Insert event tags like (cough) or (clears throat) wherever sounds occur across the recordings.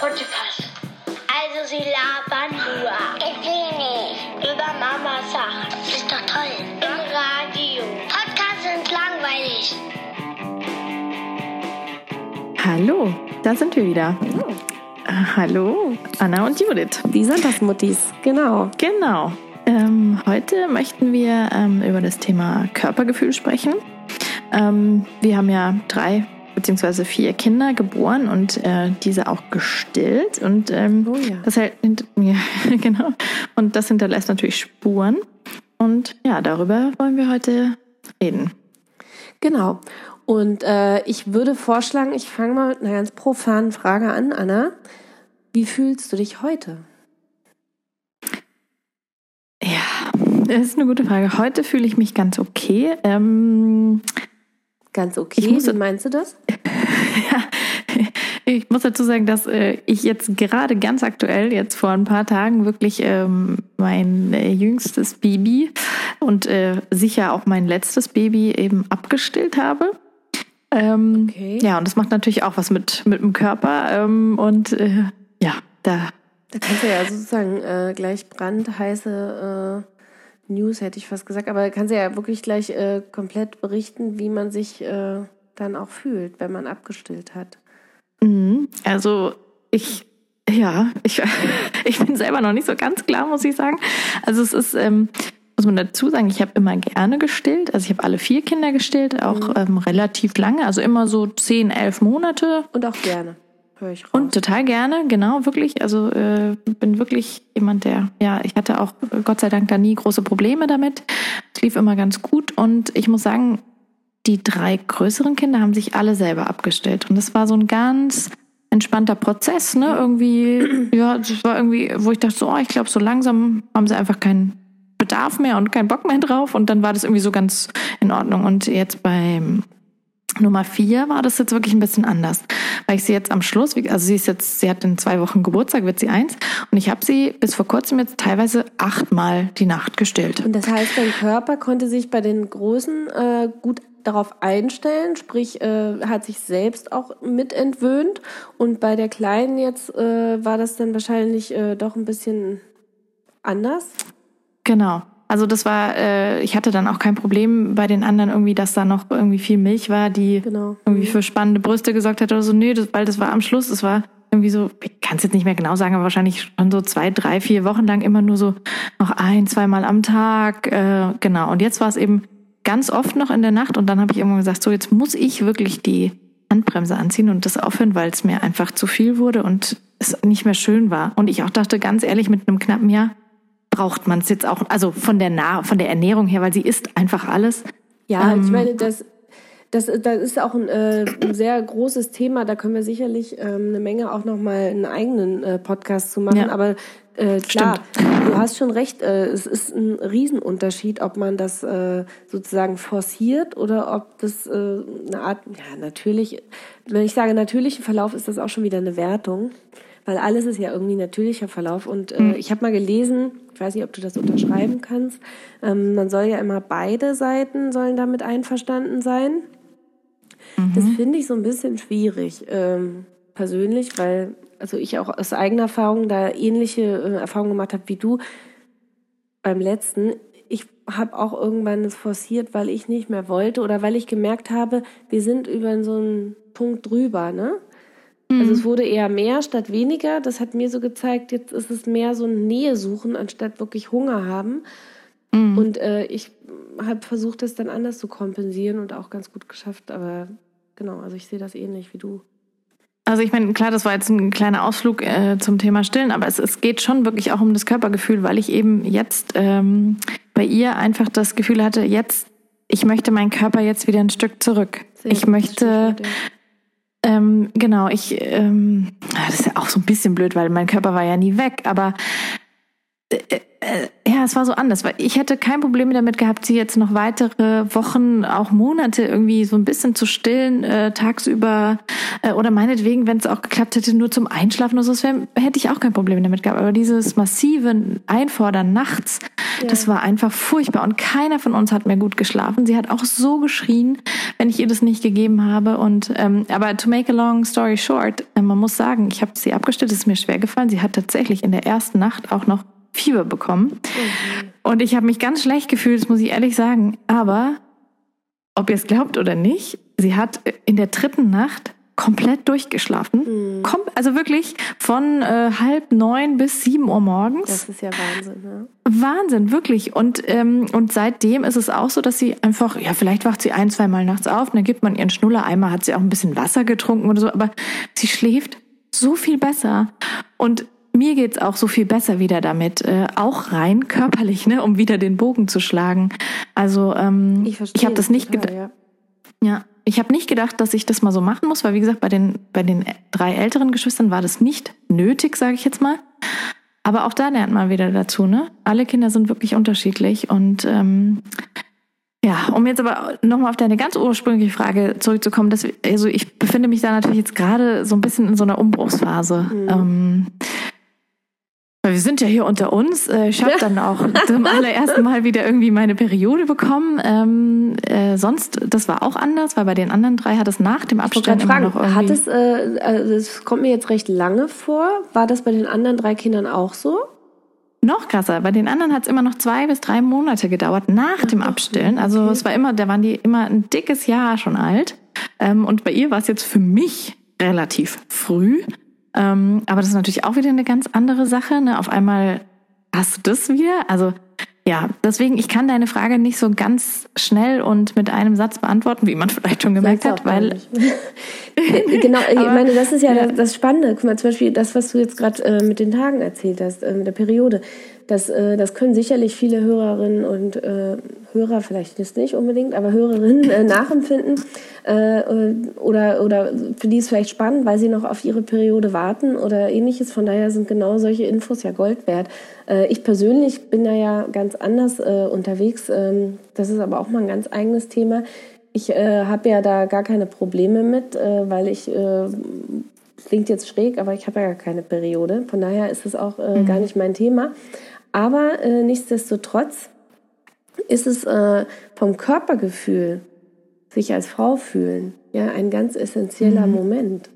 Potiphass. Also sie labern nur. Ich will nicht. Über Mama Sachen. Ist doch toll. Im Radio. Podcasts sind langweilig. Hallo, da sind wir wieder. Äh, Hallo, Anna und Judith. Die Sonntagsmuttis, genau. Genau. Ähm, heute möchten wir ähm, über das Thema Körpergefühl sprechen. Ähm, wir haben ja drei beziehungsweise vier Kinder geboren und äh, diese auch gestillt und ähm, Oh ja. das halt, ja, (laughs) genau und das hinterlässt natürlich Spuren und ja darüber wollen wir heute reden. Genau. Und äh, ich würde vorschlagen, ich fange mal mit einer ganz profanen Frage an, Anna. Wie fühlst du dich heute? Ja, das ist eine gute Frage. Heute fühle ich mich ganz okay. Ähm, Ganz okay. Ich muss- meinst du das? (laughs) Ja, ich muss dazu sagen, dass äh, ich jetzt gerade ganz aktuell, jetzt vor ein paar Tagen, wirklich ähm, mein äh, jüngstes Baby und äh, sicher auch mein letztes Baby eben abgestillt habe. Ähm, Okay. Ja, und das macht natürlich auch was mit, mit dem Körper. Ähm, und äh, ja, da Da kannst du ja sozusagen äh, gleich brandheiße äh, News, hätte ich fast gesagt, aber kannst du ja wirklich gleich äh, komplett berichten, wie man sich äh, dann auch fühlt, wenn man abgestillt hat. Mhm. Also ich, ja, ich, (laughs) ich bin selber noch nicht so ganz klar, muss ich sagen. Also es ist, ähm, muss man dazu sagen, ich habe immer gerne gestillt. Also ich habe alle vier Kinder gestillt, auch ähm, relativ lange, also immer so zehn, elf Monate. Und auch gerne, höre ich raus. Und total gerne, genau, wirklich. Also äh, bin wirklich jemand, der, ja, ich hatte auch Gott sei Dank da nie große Probleme damit. Es lief immer ganz gut und ich muss sagen, die drei größeren Kinder haben sich alle selber abgestellt. Und das war so ein ganz entspannter Prozess, ne? Irgendwie, ja, das war irgendwie, wo ich dachte, so, oh, ich glaube, so langsam haben sie einfach keinen Bedarf mehr und keinen Bock mehr drauf. Und dann war das irgendwie so ganz in Ordnung. Und jetzt beim Nummer vier war das jetzt wirklich ein bisschen anders, weil ich sie jetzt am Schluss, also sie ist jetzt, sie hat in zwei Wochen Geburtstag, wird sie eins, und ich habe sie bis vor kurzem jetzt teilweise achtmal die Nacht gestillt. Und das heißt, dein Körper konnte sich bei den Großen äh, gut darauf einstellen, sprich, äh, hat sich selbst auch mit entwöhnt. Und bei der Kleinen jetzt äh, war das dann wahrscheinlich äh, doch ein bisschen anders. Genau. Also das war, äh, ich hatte dann auch kein Problem bei den anderen irgendwie, dass da noch irgendwie viel Milch war, die Genau. irgendwie für spannende Brüste gesorgt hat oder so. Nee, das, weil das war am Schluss, das war irgendwie so, ich kann es jetzt nicht mehr genau sagen, aber wahrscheinlich schon so zwei, drei, vier Wochen lang immer nur so noch ein, zweimal am Tag. Äh, genau. Und jetzt war es eben ganz oft noch in der Nacht und dann habe ich irgendwann gesagt, so jetzt muss ich wirklich die Handbremse anziehen und das aufhören, weil es mir einfach zu viel wurde und es nicht mehr schön war. Und ich auch dachte, ganz ehrlich, mit einem knappen Jahr braucht man es jetzt auch, also von der nah von der Ernährung her, weil sie isst einfach alles. Ja, Ähm, ich meine, das, das, das ist auch ein, äh, ein sehr großes Thema. Da können wir sicherlich ähm, eine Menge auch noch mal einen eigenen äh, Podcast zu machen. Ja. Aber äh, klar, du hast schon recht. Äh, es ist ein Riesenunterschied, ob man das äh, sozusagen forciert oder ob das äh, eine Art, ja natürlich. Wenn ich sage natürlichen Verlauf, ist das auch schon wieder eine Wertung. Weil alles ist ja irgendwie natürlicher Verlauf. Und äh, ich habe mal gelesen, ich weiß nicht, ob du das unterschreiben kannst, ähm, man soll ja immer beide Seiten sollen damit einverstanden sein. Das finde ich so ein bisschen schwierig, ähm, persönlich, weil also ich auch aus eigener Erfahrung da ähnliche äh, Erfahrungen gemacht habe wie du beim letzten. Ich habe auch irgendwann es forciert, weil ich nicht mehr wollte oder weil ich gemerkt habe, wir sind über so einen Punkt drüber, ne? Also es wurde eher mehr statt weniger. Das hat mir so gezeigt, jetzt ist es mehr so ein Nähe suchen, anstatt wirklich Hunger haben. Und äh, ich habe versucht, das dann anders zu kompensieren und auch ganz gut geschafft. Aber genau, also ich sehe das ähnlich wie du. Also ich meine, klar, das war jetzt ein kleiner Ausflug äh, zum Thema Stillen, aber es, es geht schon wirklich auch um das Körpergefühl, weil ich eben jetzt ähm, bei ihr einfach das Gefühl hatte, jetzt, ich möchte meinen Körper jetzt wieder ein Stück zurück. Sehr ich möchte, Stichwort, ja. Ähm, genau, ich, ähm, ah, das ist ja auch so ein bisschen blöd, weil mein Körper war ja nie weg, aber ja, es war so anders, weil ich hätte kein Problem damit gehabt, sie jetzt noch weitere Wochen, auch Monate irgendwie so ein bisschen zu stillen, äh, tagsüber äh, oder meinetwegen, wenn es auch geklappt hätte, nur zum Einschlafen oder so, das wär, hätte ich auch kein Problem damit gehabt. Aber dieses massive Einfordern nachts, ja. das war einfach furchtbar und keiner von uns hat mehr gut geschlafen. Sie hat auch so geschrien, wenn ich ihr das nicht gegeben habe. Und ähm, aber to make a long story short, äh, man muss sagen, ich habe sie abgestellt, es ist mir schwer gefallen. Sie hat tatsächlich in der ersten Nacht auch noch Fieber bekommen. Und ich habe mich ganz schlecht gefühlt, das muss ich ehrlich sagen. Aber ob ihr es glaubt oder nicht, sie hat in der dritten Nacht komplett durchgeschlafen. Mhm. Kom also wirklich von äh, halb neun bis sieben Uhr morgens. Das ist ja Wahnsinn, ja. Wahnsinn, wirklich. Und, ähm, und seitdem ist es auch so, dass sie einfach, ja, vielleicht wacht sie ein, zwei Mal nachts auf und dann gibt man ihren Schnuller. Einmal hat sie auch ein bisschen Wasser getrunken oder so, aber sie schläft so viel besser. Und mir geht's auch so viel besser wieder damit, äh, auch rein körperlich, ne, um wieder den Bogen zu schlagen. Also ähm, ich, ich habe das nicht gedacht. Ja. ja, ich habe nicht gedacht, dass ich das mal so machen muss, weil wie gesagt bei den bei den drei älteren Geschwistern war das nicht nötig, sage ich jetzt mal. Aber auch da lernt man wieder dazu, ne? Alle Kinder sind wirklich unterschiedlich und ähm, ja, um jetzt aber nochmal auf deine ganz ursprüngliche Frage zurückzukommen, dass, also ich befinde mich da natürlich jetzt gerade so ein bisschen in so einer Umbruchsphase. Mhm. Ähm, wir sind ja hier unter uns. Äh, ich habe dann auch (laughs) zum allerersten Mal wieder irgendwie meine Periode bekommen. Ähm, äh, sonst, das war auch anders, weil bei den anderen drei hat es nach dem Abstand immer noch irgendwie... Hat es, äh, also das kommt mir jetzt recht lange vor. War das bei den anderen drei Kindern auch so? Noch krasser. Bei den anderen hat es immer noch zwei bis drei Monate gedauert nach dem Abstillen. Also okay. es war immer, da waren die immer ein dickes Jahr schon alt. Ähm, und bei ihr war es jetzt für mich relativ früh. Ähm, aber das ist natürlich auch wieder eine ganz andere Sache. Ne? Auf einmal hast du das wieder. Also ja, deswegen, ich kann deine Frage nicht so ganz schnell und mit einem Satz beantworten, wie man (laughs) vielleicht schon gemerkt hat, weil. (laughs) genau, ich meine, das ist ja, ja, das Spannende. Guck mal, zum Beispiel das, was du jetzt gerade äh, mit den Tagen erzählt hast, äh, mit der Periode. Das, äh, das können sicherlich viele Hörerinnen und äh, Hörer, vielleicht ist nicht unbedingt, aber Hörerinnen äh, nachempfinden. Äh, oder, oder für die ist vielleicht spannend, weil sie noch auf ihre Periode warten oder ähnliches. Von daher sind genau solche Infos ja Gold wert. Äh, ich persönlich bin da ja ganz anders äh, unterwegs. Ähm, das ist aber auch mal ein ganz eigenes Thema. Ich äh, habe ja da gar keine Probleme mit, äh, weil ich äh, klingt jetzt schräg, aber ich habe ja gar keine Periode. Von daher ist es auch äh, mhm. gar nicht mein Thema. Aber äh, nichtsdestotrotz ist es äh, vom Körpergefühl, sich als Frau fühlen, ja, ein ganz essentieller mhm. Moment.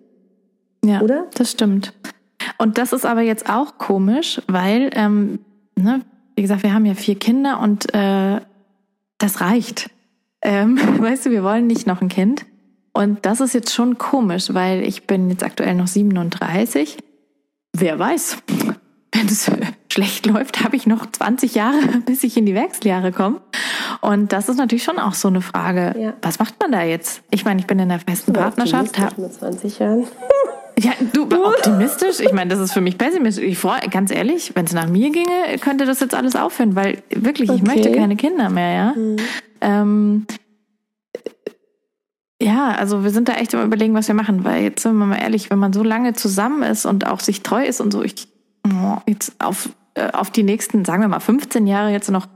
Ja, oder? Das stimmt. Und das ist aber jetzt auch komisch, weil, ähm, ne, wie gesagt, wir haben ja vier Kinder und äh, das reicht. Ähm, (laughs) weißt du, wir wollen nicht noch ein Kind. Und das ist jetzt schon komisch, weil ich bin jetzt aktuell noch 37. Wer weiß, (laughs) wenn es schlecht läuft, habe ich noch 20 Jahre, (laughs) bis ich in die Wechseljahre komme. Und das ist natürlich schon auch so eine Frage. Ja. Was macht man da jetzt? Ich meine, ich bin in einer festen Partnerschaft. Mit 20 Jahren. Ja, du, (laughs) optimistisch? Ich meine, das ist für mich pessimistisch. Ich freue, ganz ehrlich, wenn es nach mir ginge, könnte das jetzt alles aufhören, weil wirklich, okay. ich möchte keine Kinder mehr, ja. Mhm. Ähm, ja, also wir sind da echt immer überlegen, was wir machen, weil jetzt sind wir mal ehrlich, wenn man so lange zusammen ist und auch sich treu ist und so, ich oh, jetzt auf auf die nächsten, sagen wir mal, 15 Jahre jetzt noch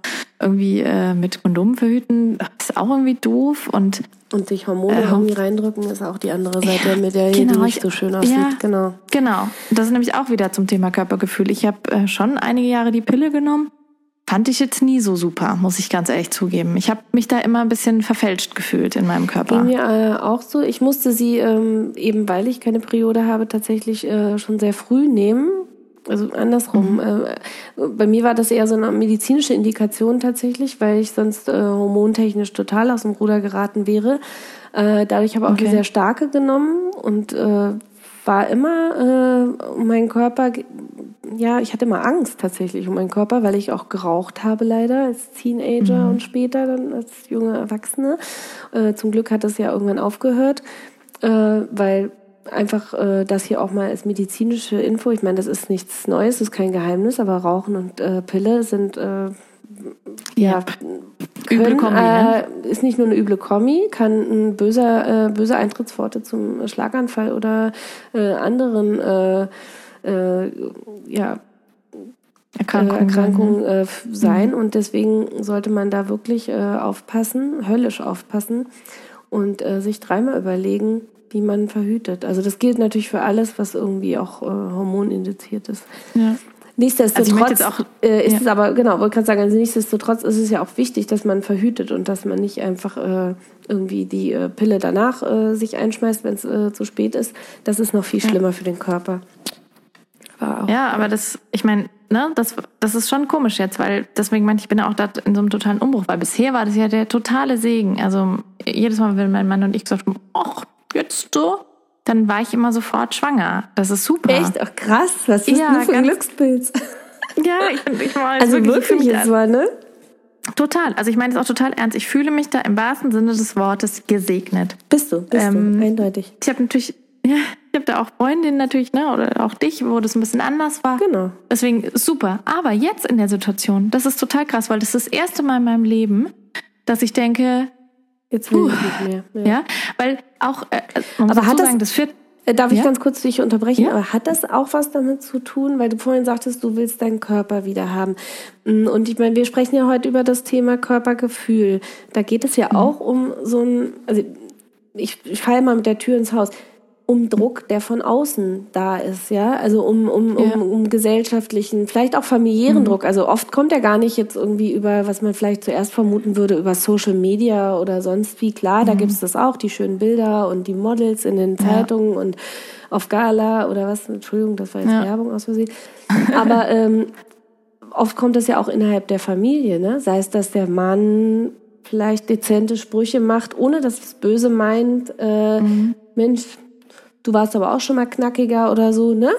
irgendwie äh, mit Kondomen verhüten, ist auch irgendwie doof und und sich Hormone äh, irgendwie reindrücken ist auch die andere Seite, ja, mit der genau, die nicht so schön aussieht. Ja, genau. Genau. Das ist nämlich auch wieder zum Thema Körpergefühl. Ich habe äh, schon einige Jahre die Pille genommen. Fand ich jetzt nie so super, muss ich ganz ehrlich zugeben. Ich habe mich da immer ein bisschen verfälscht gefühlt in meinem Körper. Ging mir äh, auch so. Ich musste sie ähm, eben, weil ich keine Periode habe, tatsächlich äh, schon sehr früh nehmen, also andersrum. Mhm. Äh, bei mir war das eher so eine medizinische Indikation tatsächlich, weil ich sonst äh, hormontechnisch total aus dem Ruder geraten wäre. Äh, dadurch habe ich auch okay. eine sehr starke genommen und äh, war immer äh, um meinen Körper, ja, ich hatte immer Angst tatsächlich um meinen Körper, weil ich auch geraucht habe leider als Teenager mhm. und später dann als junge Erwachsene. Zum Glück hat das ja irgendwann aufgehört, weil einfach äh, das hier auch mal als medizinische Info. Ich meine, das ist nichts Neues, das ist kein Geheimnis, aber Rauchen und äh, Pille sind äh, ja, können, üble Kombi, ne? äh, ist nicht nur eine üble Kombi, kann ein böser, äh, böse Eintrittspforte zum Schlaganfall oder äh, anderen äh, äh, ja, Erkrankung, äh, Erkrankung äh, sein. Mhm. Und deswegen sollte man da wirklich äh, aufpassen, höllisch aufpassen und äh, sich dreimal überlegen, wie man verhütet. Also das gilt natürlich für alles, was irgendwie auch äh, hormonindiziert ist. Ja. Nichtsdestotrotz also auch, äh, ist ja. es aber, genau, wollte gerade sagen, also nichtsdestotrotz ist es ja auch wichtig, dass man verhütet und dass man nicht einfach äh, irgendwie die äh, Pille danach äh, sich einschmeißt, wenn es äh, zu spät ist. Das ist noch viel schlimmer ja. für den Körper. Ja, aber das, ich meine, ne, das, das ist schon komisch jetzt, weil deswegen meine ich, ich bin ja auch da in so einem totalen Umbruch, weil bisher war das ja der totale Segen. Also jedes Mal, wenn mein Mann und ich gesagt haben, ach, jetzt so, dann war ich immer sofort schwanger. Das ist super. Echt? Ach krass, was ist ja, denn für ein Glückspilz? (laughs) Ja, ich, ich war Also wirklich, wirklich jetzt mal, ne? Total. Also ich meine es auch total ernst. Ich fühle mich da im wahrsten Sinne des Wortes gesegnet. Bist du, bist ähm, du, eindeutig. Ich habe natürlich, (laughs) ja, ich habe da auch Freundinnen natürlich, ne, oder auch dich, wo das ein bisschen anders war. Genau. Deswegen super. Aber jetzt in der Situation, das ist total krass, weil das ist das erste Mal in meinem Leben, dass ich denke, Jetzt will ich nicht mehr. Ja, ja weil auch, äh, aber hat das, sagen, das führt, äh, Darf ich ja? ganz kurz dich unterbrechen? Ja. Aber hat das auch was damit zu tun, weil du vorhin sagtest, du willst deinen Körper wieder haben? Mm, und ich meine, wir sprechen ja heute über das Thema Körpergefühl. Da geht es ja mhm. auch um so ein, also ich, ich falle mal mit der Tür ins Haus um Druck, der von außen da ist, ja, also um, um, ja. um, um gesellschaftlichen, vielleicht auch familiären mhm. Druck. Also oft kommt er gar nicht jetzt irgendwie über, was man vielleicht zuerst vermuten würde, über Social Media oder sonst wie. Klar, mhm. da gibt's das auch, die schönen Bilder und die Models in den Zeitungen ja. und auf Gala oder was, Entschuldigung, das war jetzt ja. Werbung aus Versehen. (laughs) Aber ähm, oft kommt das ja auch innerhalb der Familie, ne? Sei es, dass der Mann vielleicht dezente Sprüche macht, ohne dass es böse meint, äh, mhm. Mensch, du warst aber auch schon mal knackiger oder so, ne?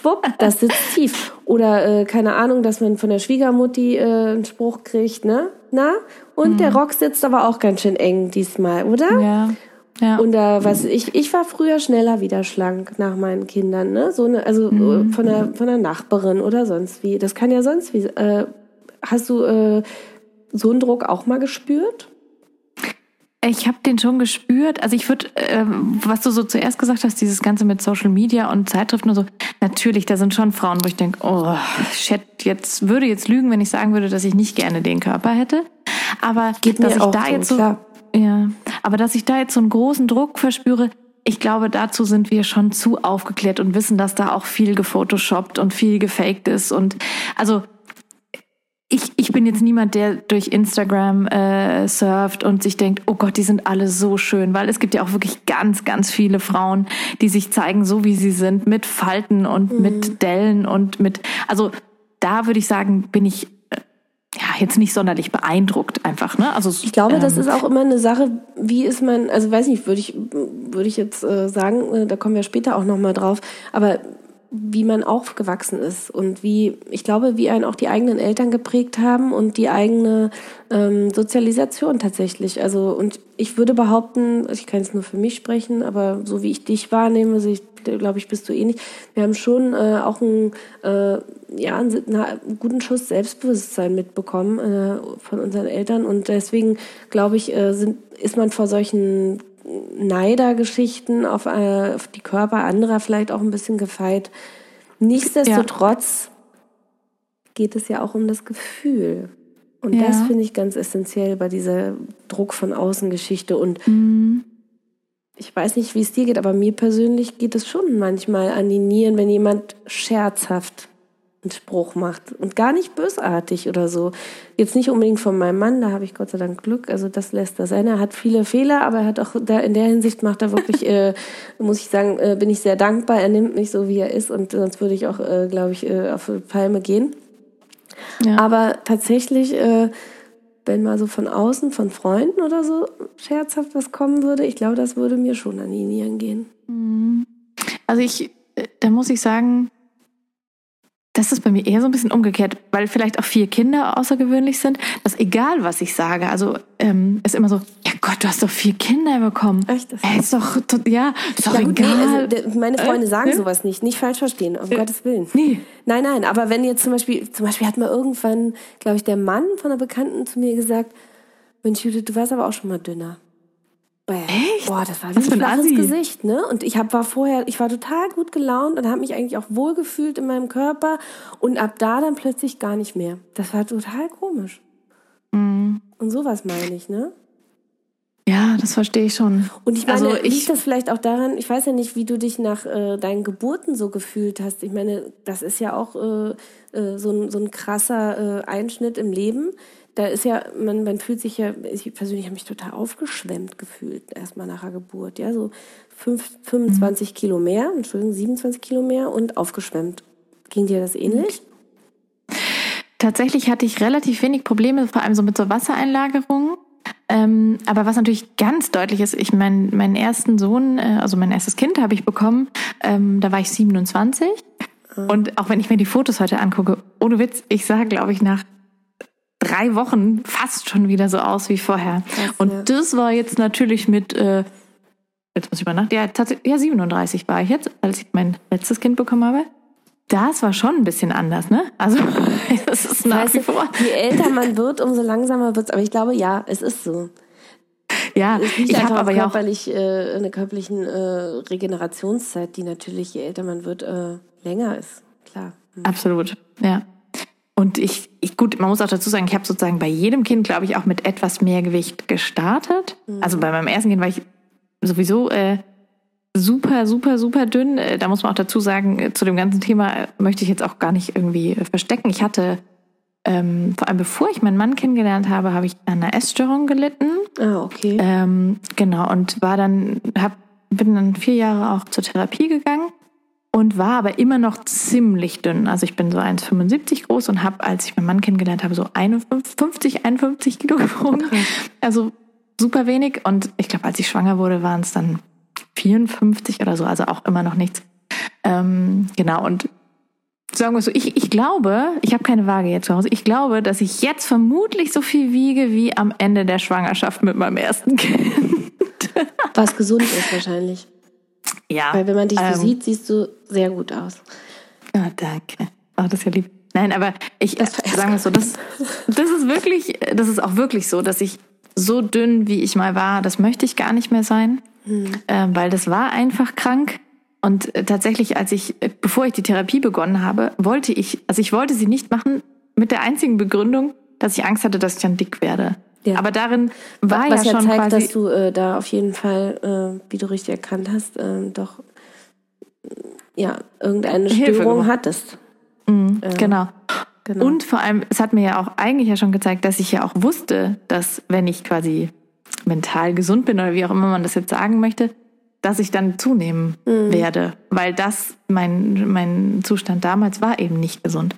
Schwupp, das sitzt tief. Oder äh, keine Ahnung, dass man von der Schwiegermutti äh, einen Spruch kriegt, ne? Na? Und mhm. der Rock sitzt aber auch ganz schön eng diesmal, oder? Ja. Ja. Und da, was ich, ich war früher schneller wieder schlank nach meinen Kindern, ne? So eine, also äh, mhm. von der von der Nachbarin oder sonst wie. Das kann ja sonst wie. Äh, hast du äh, so einen Druck auch mal gespürt? Ich habe den schon gespürt. Also ich würde, äh, was du so zuerst gesagt hast, dieses Ganze mit Social Media und Zeitschriften und so, natürlich, da sind schon Frauen, wo ich denke, oh, shit, jetzt würde jetzt lügen, wenn ich sagen würde, dass ich nicht gerne den Körper hätte. Aber Geht dass ich da so, jetzt so, klar. ja, aber dass ich da jetzt so einen großen Druck verspüre, ich glaube, dazu sind wir schon zu aufgeklärt und wissen, dass da auch viel gefotoshoppt und viel gefaked ist und also ich, ich bin jetzt niemand, der durch Instagram äh, surft und sich denkt, oh Gott, die sind alle so schön, weil es gibt ja auch wirklich ganz, ganz viele Frauen, die sich zeigen, so wie sie sind, mit Falten und mhm. mit Dellen und mit, also da würde ich sagen, bin ich äh, ja jetzt nicht sonderlich beeindruckt einfach, ne? Also ich glaube, ähm, das ist auch immer eine Sache, wie ist man, also weiß nicht, würde ich würde ich jetzt äh, sagen, äh, da kommen wir später auch noch mal drauf, aber wie man aufgewachsen ist und wie, ich glaube, wie einen auch die eigenen Eltern geprägt haben und die eigene ähm, Sozialisation tatsächlich. Also, und ich würde behaupten, ich kann es nur für mich sprechen, aber so wie ich dich wahrnehme, so ich, glaube ich, bist du ähnlich. Wir haben schon äh, auch einen, äh, ja, einen, einen guten Schuss Selbstbewusstsein mitbekommen äh, von unseren Eltern und deswegen, glaube ich, äh, sind, ist man vor solchen Neidergeschichten auf, äh, auf die Körper anderer vielleicht auch ein bisschen gefeit. Nichtsdestotrotz ja. geht es ja auch um das Gefühl. Und ja. das finde ich ganz essentiell bei dieser Druck von Außengeschichte. Und mhm. ich weiß nicht, wie es dir geht, aber mir persönlich geht es schon manchmal an die Nieren, wenn jemand scherzhaft einen Spruch macht und gar nicht bösartig oder so. Jetzt nicht unbedingt von meinem Mann, da habe ich Gott sei Dank Glück, also das lässt er sein. Er hat viele Fehler, aber er hat auch da in der Hinsicht macht er wirklich, (laughs) äh, muss ich sagen, äh, bin ich sehr dankbar. Er nimmt mich so, wie er ist und sonst würde ich auch, äh, glaube ich, äh, auf Palme gehen. Ja. Aber tatsächlich, äh, wenn mal so von außen, von Freunden oder so scherzhaft was kommen würde, ich glaube, das würde mir schon an die Nieren gehen. Mhm. Also ich, äh, da muss ich sagen, das ist bei mir eher so ein bisschen umgekehrt, weil vielleicht auch vier Kinder außergewöhnlich sind, dass egal was ich sage, also ähm, ist immer so, ja Gott, du hast doch vier Kinder bekommen. Echt? Das äh, ist doch, ja, ist doch ja, gut, egal. Nee, also, meine Freunde äh, sagen äh? sowas nicht, nicht falsch verstehen, um äh, Gottes Willen. Nee. Nein, nein, aber wenn jetzt zum Beispiel, zum Beispiel hat mal irgendwann, glaube ich, der Mann von einer Bekannten zu mir gesagt, Mensch Judith, du warst aber auch schon mal dünner. Echt? Echt? Boah, das war wie ein flaches Gesicht, ne? Und ich hab, war vorher, ich war total gut gelaunt und habe mich eigentlich auch wohlgefühlt in meinem Körper und ab da dann plötzlich gar nicht mehr. Das war total komisch. Mhm. Und sowas meine ich, ne? Ja, das verstehe ich schon. Und ich meine, also ich, liegt das vielleicht auch daran, ich weiß ja nicht, wie du dich nach äh, deinen Geburten so gefühlt hast. Ich meine, das ist ja auch äh, äh, so, ein, so ein krasser äh, Einschnitt im Leben. Da ist ja, man, man fühlt sich ja, ich persönlich habe mich total aufgeschwemmt gefühlt, erstmal nach der Geburt. Ja, so fünf, 25 mhm. Kilo mehr, Entschuldigung, 27 Kilo mehr und aufgeschwemmt. Ging dir das ähnlich? Tatsächlich hatte ich relativ wenig Probleme, vor allem so mit so Wassereinlagerungen. Ähm, aber was natürlich ganz deutlich ist, ich mein, meinen ersten Sohn, äh, also mein erstes Kind habe ich bekommen, ähm, da war ich 27. Mhm. Und auch wenn ich mir die Fotos heute angucke, ohne Witz, ich sah, glaube ich, nach drei Wochen fast schon wieder so aus wie vorher. Das, und ja. das war jetzt natürlich mit, äh, jetzt muss ich mal nach, ja, ja, 37 war ich jetzt, als ich mein letztes Kind bekommen habe. Das war schon ein bisschen anders, ne? Also, (laughs) das ist nach weißt wie vor. Je älter man wird, umso langsamer wird's. Aber ich glaube, ja, es ist so. Ja, ich habe aber ja auch äh, eine körperlichen äh, Regenerationszeit, die natürlich, je älter man wird, äh, länger ist. Klar. Mhm. Absolut, ja. Und ich, ich, gut, man muss auch dazu sagen, ich habe sozusagen bei jedem Kind, glaube ich, auch mit etwas mehr Gewicht gestartet. Mhm. Also bei meinem ersten Kind war ich sowieso äh, super, super, super dünn. Äh, da muss man auch dazu sagen, äh, zu dem ganzen Thema äh, möchte ich jetzt auch gar nicht irgendwie verstecken. Ich hatte, ähm, vor allem bevor ich meinen Mann kennengelernt habe, habe ich an einer Essstörung gelitten. Ah, okay. Ähm, genau, und war dann, hab, bin dann vier Jahre auch zur Therapie gegangen und war aber immer noch ziemlich dünn. Also ich bin so 1,75 groß und habe, als ich meinen Mann kennengelernt habe, so 51, 51 Kilo gewogen. Also super wenig. Und ich glaube, als ich schwanger wurde, waren es dann 54 oder so, also auch immer noch nichts. Ähm, genau, und sagen wir so, ich, ich glaube, ich habe keine Waage jetzt zu Hause, ich glaube, dass ich jetzt vermutlich so viel wiege wie am Ende der Schwangerschaft mit meinem ersten Kind. Was gesund ist wahrscheinlich. Ja. Weil wenn man dich so ähm, sieht, siehst du sehr gut aus. Ja, danke. Ach, das ist ja lieb. Nein, aber ich das sagen wir so, das, das ist wirklich, das ist auch wirklich so, dass ich so dünn, wie ich mal war, das möchte ich gar nicht mehr sein. Mhm. Ähm, weil das war einfach krank. Und äh, tatsächlich, als ich, äh, bevor ich die Therapie begonnen habe, wollte ich, also ich wollte sie nicht machen mit der einzigen Begründung, dass ich Angst hatte, dass ich dann dick werde. Ja. Aber darin war Was ja, ja schon zeigt, dass du äh, da auf jeden Fall, äh, wie du richtig erkannt hast, äh, doch ja irgendeine Störung hattest. Mhm, genau. genau. Und vor allem, es hat mir ja auch eigentlich ja schon gezeigt, dass ich ja auch wusste, dass wenn ich quasi mental gesund bin oder wie auch immer man das jetzt sagen möchte, dass ich dann zunehmen mhm. werde, weil das mein, mein Zustand damals war eben nicht gesund.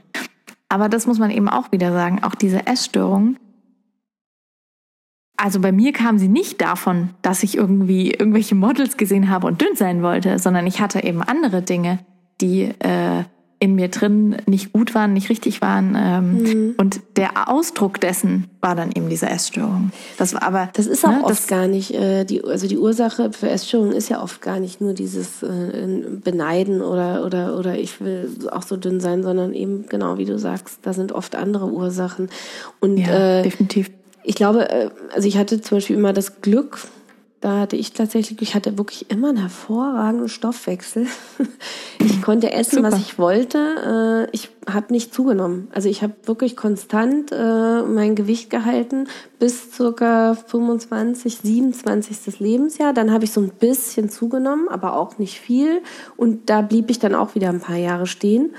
Aber das muss man eben auch wieder sagen, auch diese Essstörung. Also bei mir kam sie nicht davon, dass ich irgendwie irgendwelche Models gesehen habe und dünn sein wollte, sondern ich hatte eben andere Dinge, die äh, in mir drin nicht gut waren, nicht richtig waren. Ähm, mhm. Und der Ausdruck dessen war dann eben diese Essstörung. Das war aber. Das ist auch ne, oft gar nicht, äh, die, also die Ursache für Essstörungen ist ja oft gar nicht nur dieses äh, Beneiden oder, oder, oder ich will auch so dünn sein, sondern eben genau wie du sagst, da sind oft andere Ursachen. Und ja, äh, definitiv. Ich glaube, äh, also ich hatte zum Beispiel immer das Glück, da hatte ich tatsächlich, ich hatte wirklich immer einen hervorragenden Stoffwechsel. (laughs) Ich konnte essen, Super. was ich wollte. Äh, ich habe nicht zugenommen. Also ich habe wirklich konstant äh, mein Gewicht gehalten bis circa 25, 27. Lebensjahr. Dann habe ich so ein bisschen zugenommen, aber auch nicht viel. Und da blieb ich dann auch wieder ein paar Jahre stehen.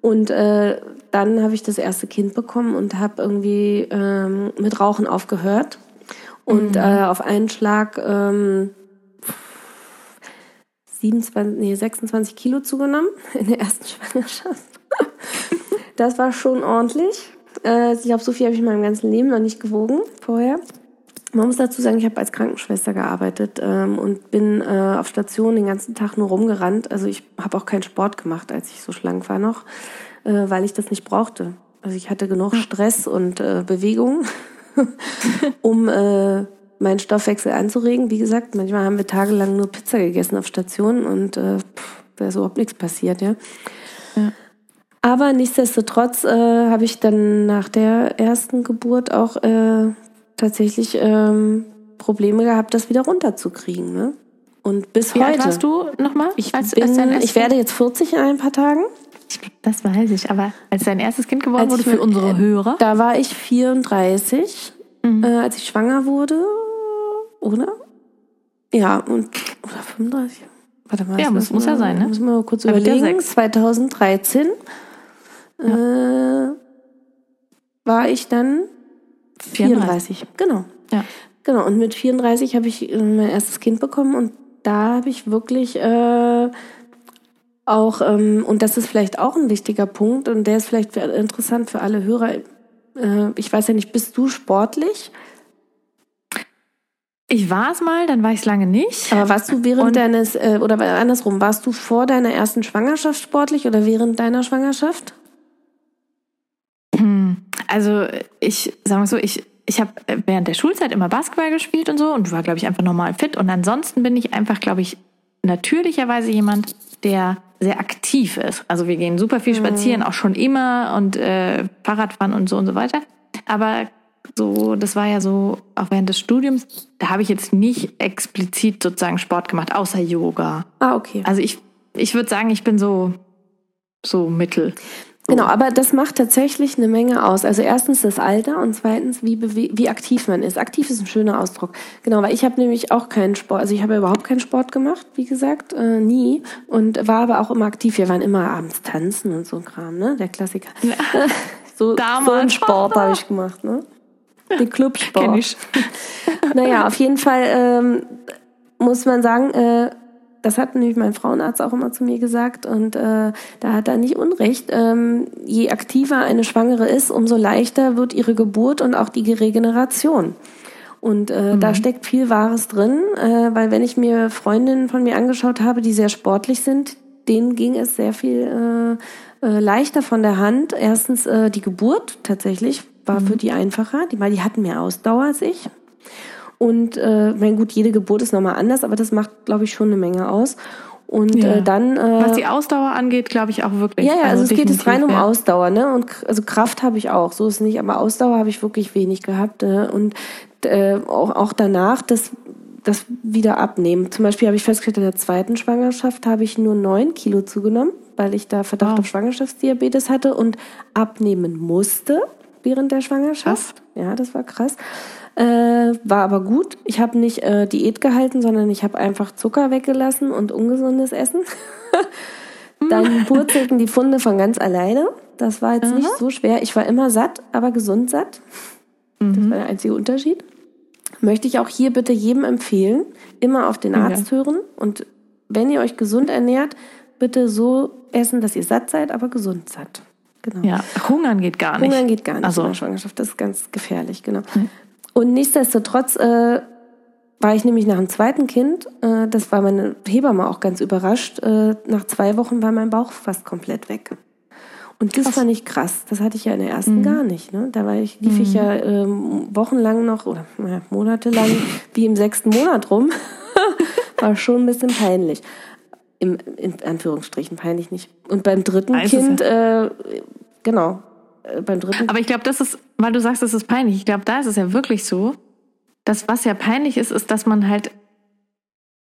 Und äh, dann habe ich das erste Kind bekommen und habe irgendwie ähm, mit Rauchen aufgehört und mhm. äh, auf einen Schlag ähm, 27, nee, 26 Kilo zugenommen (laughs) in der ersten Schwangerschaft. das war schon ordentlich. Äh, ich glaube, so viel habe ich in meinem ganzen Leben noch nicht gewogen vorher. Man muss dazu sagen, ich habe als Krankenschwester gearbeitet ähm, und bin äh, auf Station den ganzen Tag nur rumgerannt. Also ich habe auch keinen Sport gemacht, als ich so schlank war noch, äh, weil ich das nicht brauchte. Also ich hatte genug Stress und äh, Bewegung (laughs) um äh, meinen Stoffwechsel anzuregen. Wie gesagt, manchmal haben wir tagelang nur Pizza gegessen auf Stationen und äh, da ist überhaupt nichts passiert, ja. ja. Aber nichtsdestotrotz äh, habe ich dann nach der ersten Geburt auch äh, tatsächlich ähm, Probleme gehabt, das wieder runterzukriegen. Ne? Und bis Wie heute. alt warst du nochmal? Ich, als, bin, als ich werde jetzt 40 in ein paar Tagen. Ich das weiß ich, aber als dein erstes Kind geboren Als wurde für unsere Hörer. Da war ich 34, Mhm. äh, als ich schwanger wurde, oder? Ja, und oder 35. Warte mal, Ja, muss- muss ja mal, sein, ne? Muss mal kurz Da ja überlegen. sechs. 2013 äh, war ich dann 34. Genau. Ja. Genau, und mit 34 habe ich äh, mein erstes Kind bekommen und da habe ich wirklich äh, auch, ähm, und das ist vielleicht auch ein wichtiger Punkt und der ist vielleicht für, interessant für alle Hörer. Äh, ich weiß ja nicht, bist du sportlich? Ich war es mal, dann war ich es lange nicht. Aber warst du während Und- deines, äh, oder andersrum, warst du vor deiner ersten Schwangerschaft sportlich oder während deiner Schwangerschaft? Also ich sag mal so, ich, ich habe während der Schulzeit immer Basketball gespielt und so und war, glaube ich, einfach normal fit. Und ansonsten bin ich einfach, glaube ich, natürlicherweise jemand, der sehr aktiv ist. Also wir gehen super viel spazieren, auch schon immer und äh, Fahrradfahren und so und so weiter. Aber so, das war ja so, auch während des Studiums, da habe ich jetzt nicht explizit sozusagen Sport gemacht, außer Yoga. Ah, okay. Also ich, ich würde sagen, ich bin so, so mittel. Genau, aber das macht tatsächlich eine Menge aus. Also erstens das Alter und zweitens, wie, wie aktiv man ist. Aktiv ist ein schöner Ausdruck. Genau, weil ich habe nämlich auch keinen Sport, also ich habe ja überhaupt keinen Sport gemacht, wie gesagt, äh, nie. Und war aber auch immer aktiv. Wir waren immer abends tanzen und so ein Kram, ne? Der Klassiker. so, (laughs) so Damals. einen Sport habe ich gemacht, ne? Den Clubsport. Kenn ich. (laughs) Naja, auf jeden Fall ähm, muss man sagen, äh, das hat nämlich mein Frauenarzt auch immer zu mir gesagt und äh, da hat er nicht unrecht. Ähm, je aktiver eine Schwangere ist, umso leichter wird ihre Geburt und auch die Regeneration. Und äh, da steckt viel Wahres drin, äh, weil wenn ich mir Freundinnen von mir angeschaut habe, die sehr sportlich sind, denen ging es sehr viel äh, äh, leichter von der Hand. Erstens äh, die Geburt tatsächlich war für die einfacher, die, weil die hatten mehr Ausdauer als ich. Und äh, mein gut, jede Geburt ist nochmal anders, aber das macht, glaube ich, schon eine Menge aus. Und Ja. äh, dann. Äh, Was die Ausdauer angeht, glaube ich auch wirklich. ja, ja, also, es geht jetzt definitiv, rein um ja. Ausdauer, ne? Und also Kraft habe ich auch, so ist es nicht, aber Ausdauer habe ich wirklich wenig gehabt. Äh, und äh, auch, auch danach das, das wieder abnehmen. Zum Beispiel habe ich festgestellt, in der zweiten Schwangerschaft habe ich nur neun Kilo zugenommen, weil ich da Verdacht Wow. auf Schwangerschaftsdiabetes hatte und abnehmen musste während der Schwangerschaft. Ja, das war krass. Äh, war aber gut. Ich habe nicht äh, Diät gehalten, sondern ich habe einfach Zucker weggelassen und ungesundes Essen. (laughs) Dann purzelten die Funde von ganz alleine. Das war jetzt nicht so schwer. Ich war immer satt, aber gesund satt. Das war der einzige Unterschied. Möchte ich auch hier bitte jedem empfehlen, immer auf den Arzt hören und wenn ihr euch gesund ernährt, bitte so essen, dass ihr satt seid, aber gesund seid. Genau. Ja, hungern geht gar nicht. Hungern geht gar nicht Also, in der Schwangerschaft. Das ist ganz gefährlich, genau. Und nichtsdestotrotz äh, war ich nämlich nach dem zweiten Kind, äh, das war meine Hebamme auch ganz überrascht, äh, nach zwei Wochen war mein Bauch fast komplett weg. Und das fand ich krass. Das hatte ich ja in der Mhm. ersten gar nicht. Ne? Da war ich, lief ich ja ähm, wochenlang noch oder naja, monatelang (laughs) wie im sechsten Monat rum. (laughs) war schon ein bisschen peinlich. Im, in Anführungsstrichen peinlich nicht. Und beim dritten Kind, äh, genau, beim dritten Aber ich glaube, das ist, weil du sagst, das ist peinlich. Ich glaube, da ist es ja wirklich so, dass was ja peinlich ist, ist, dass man halt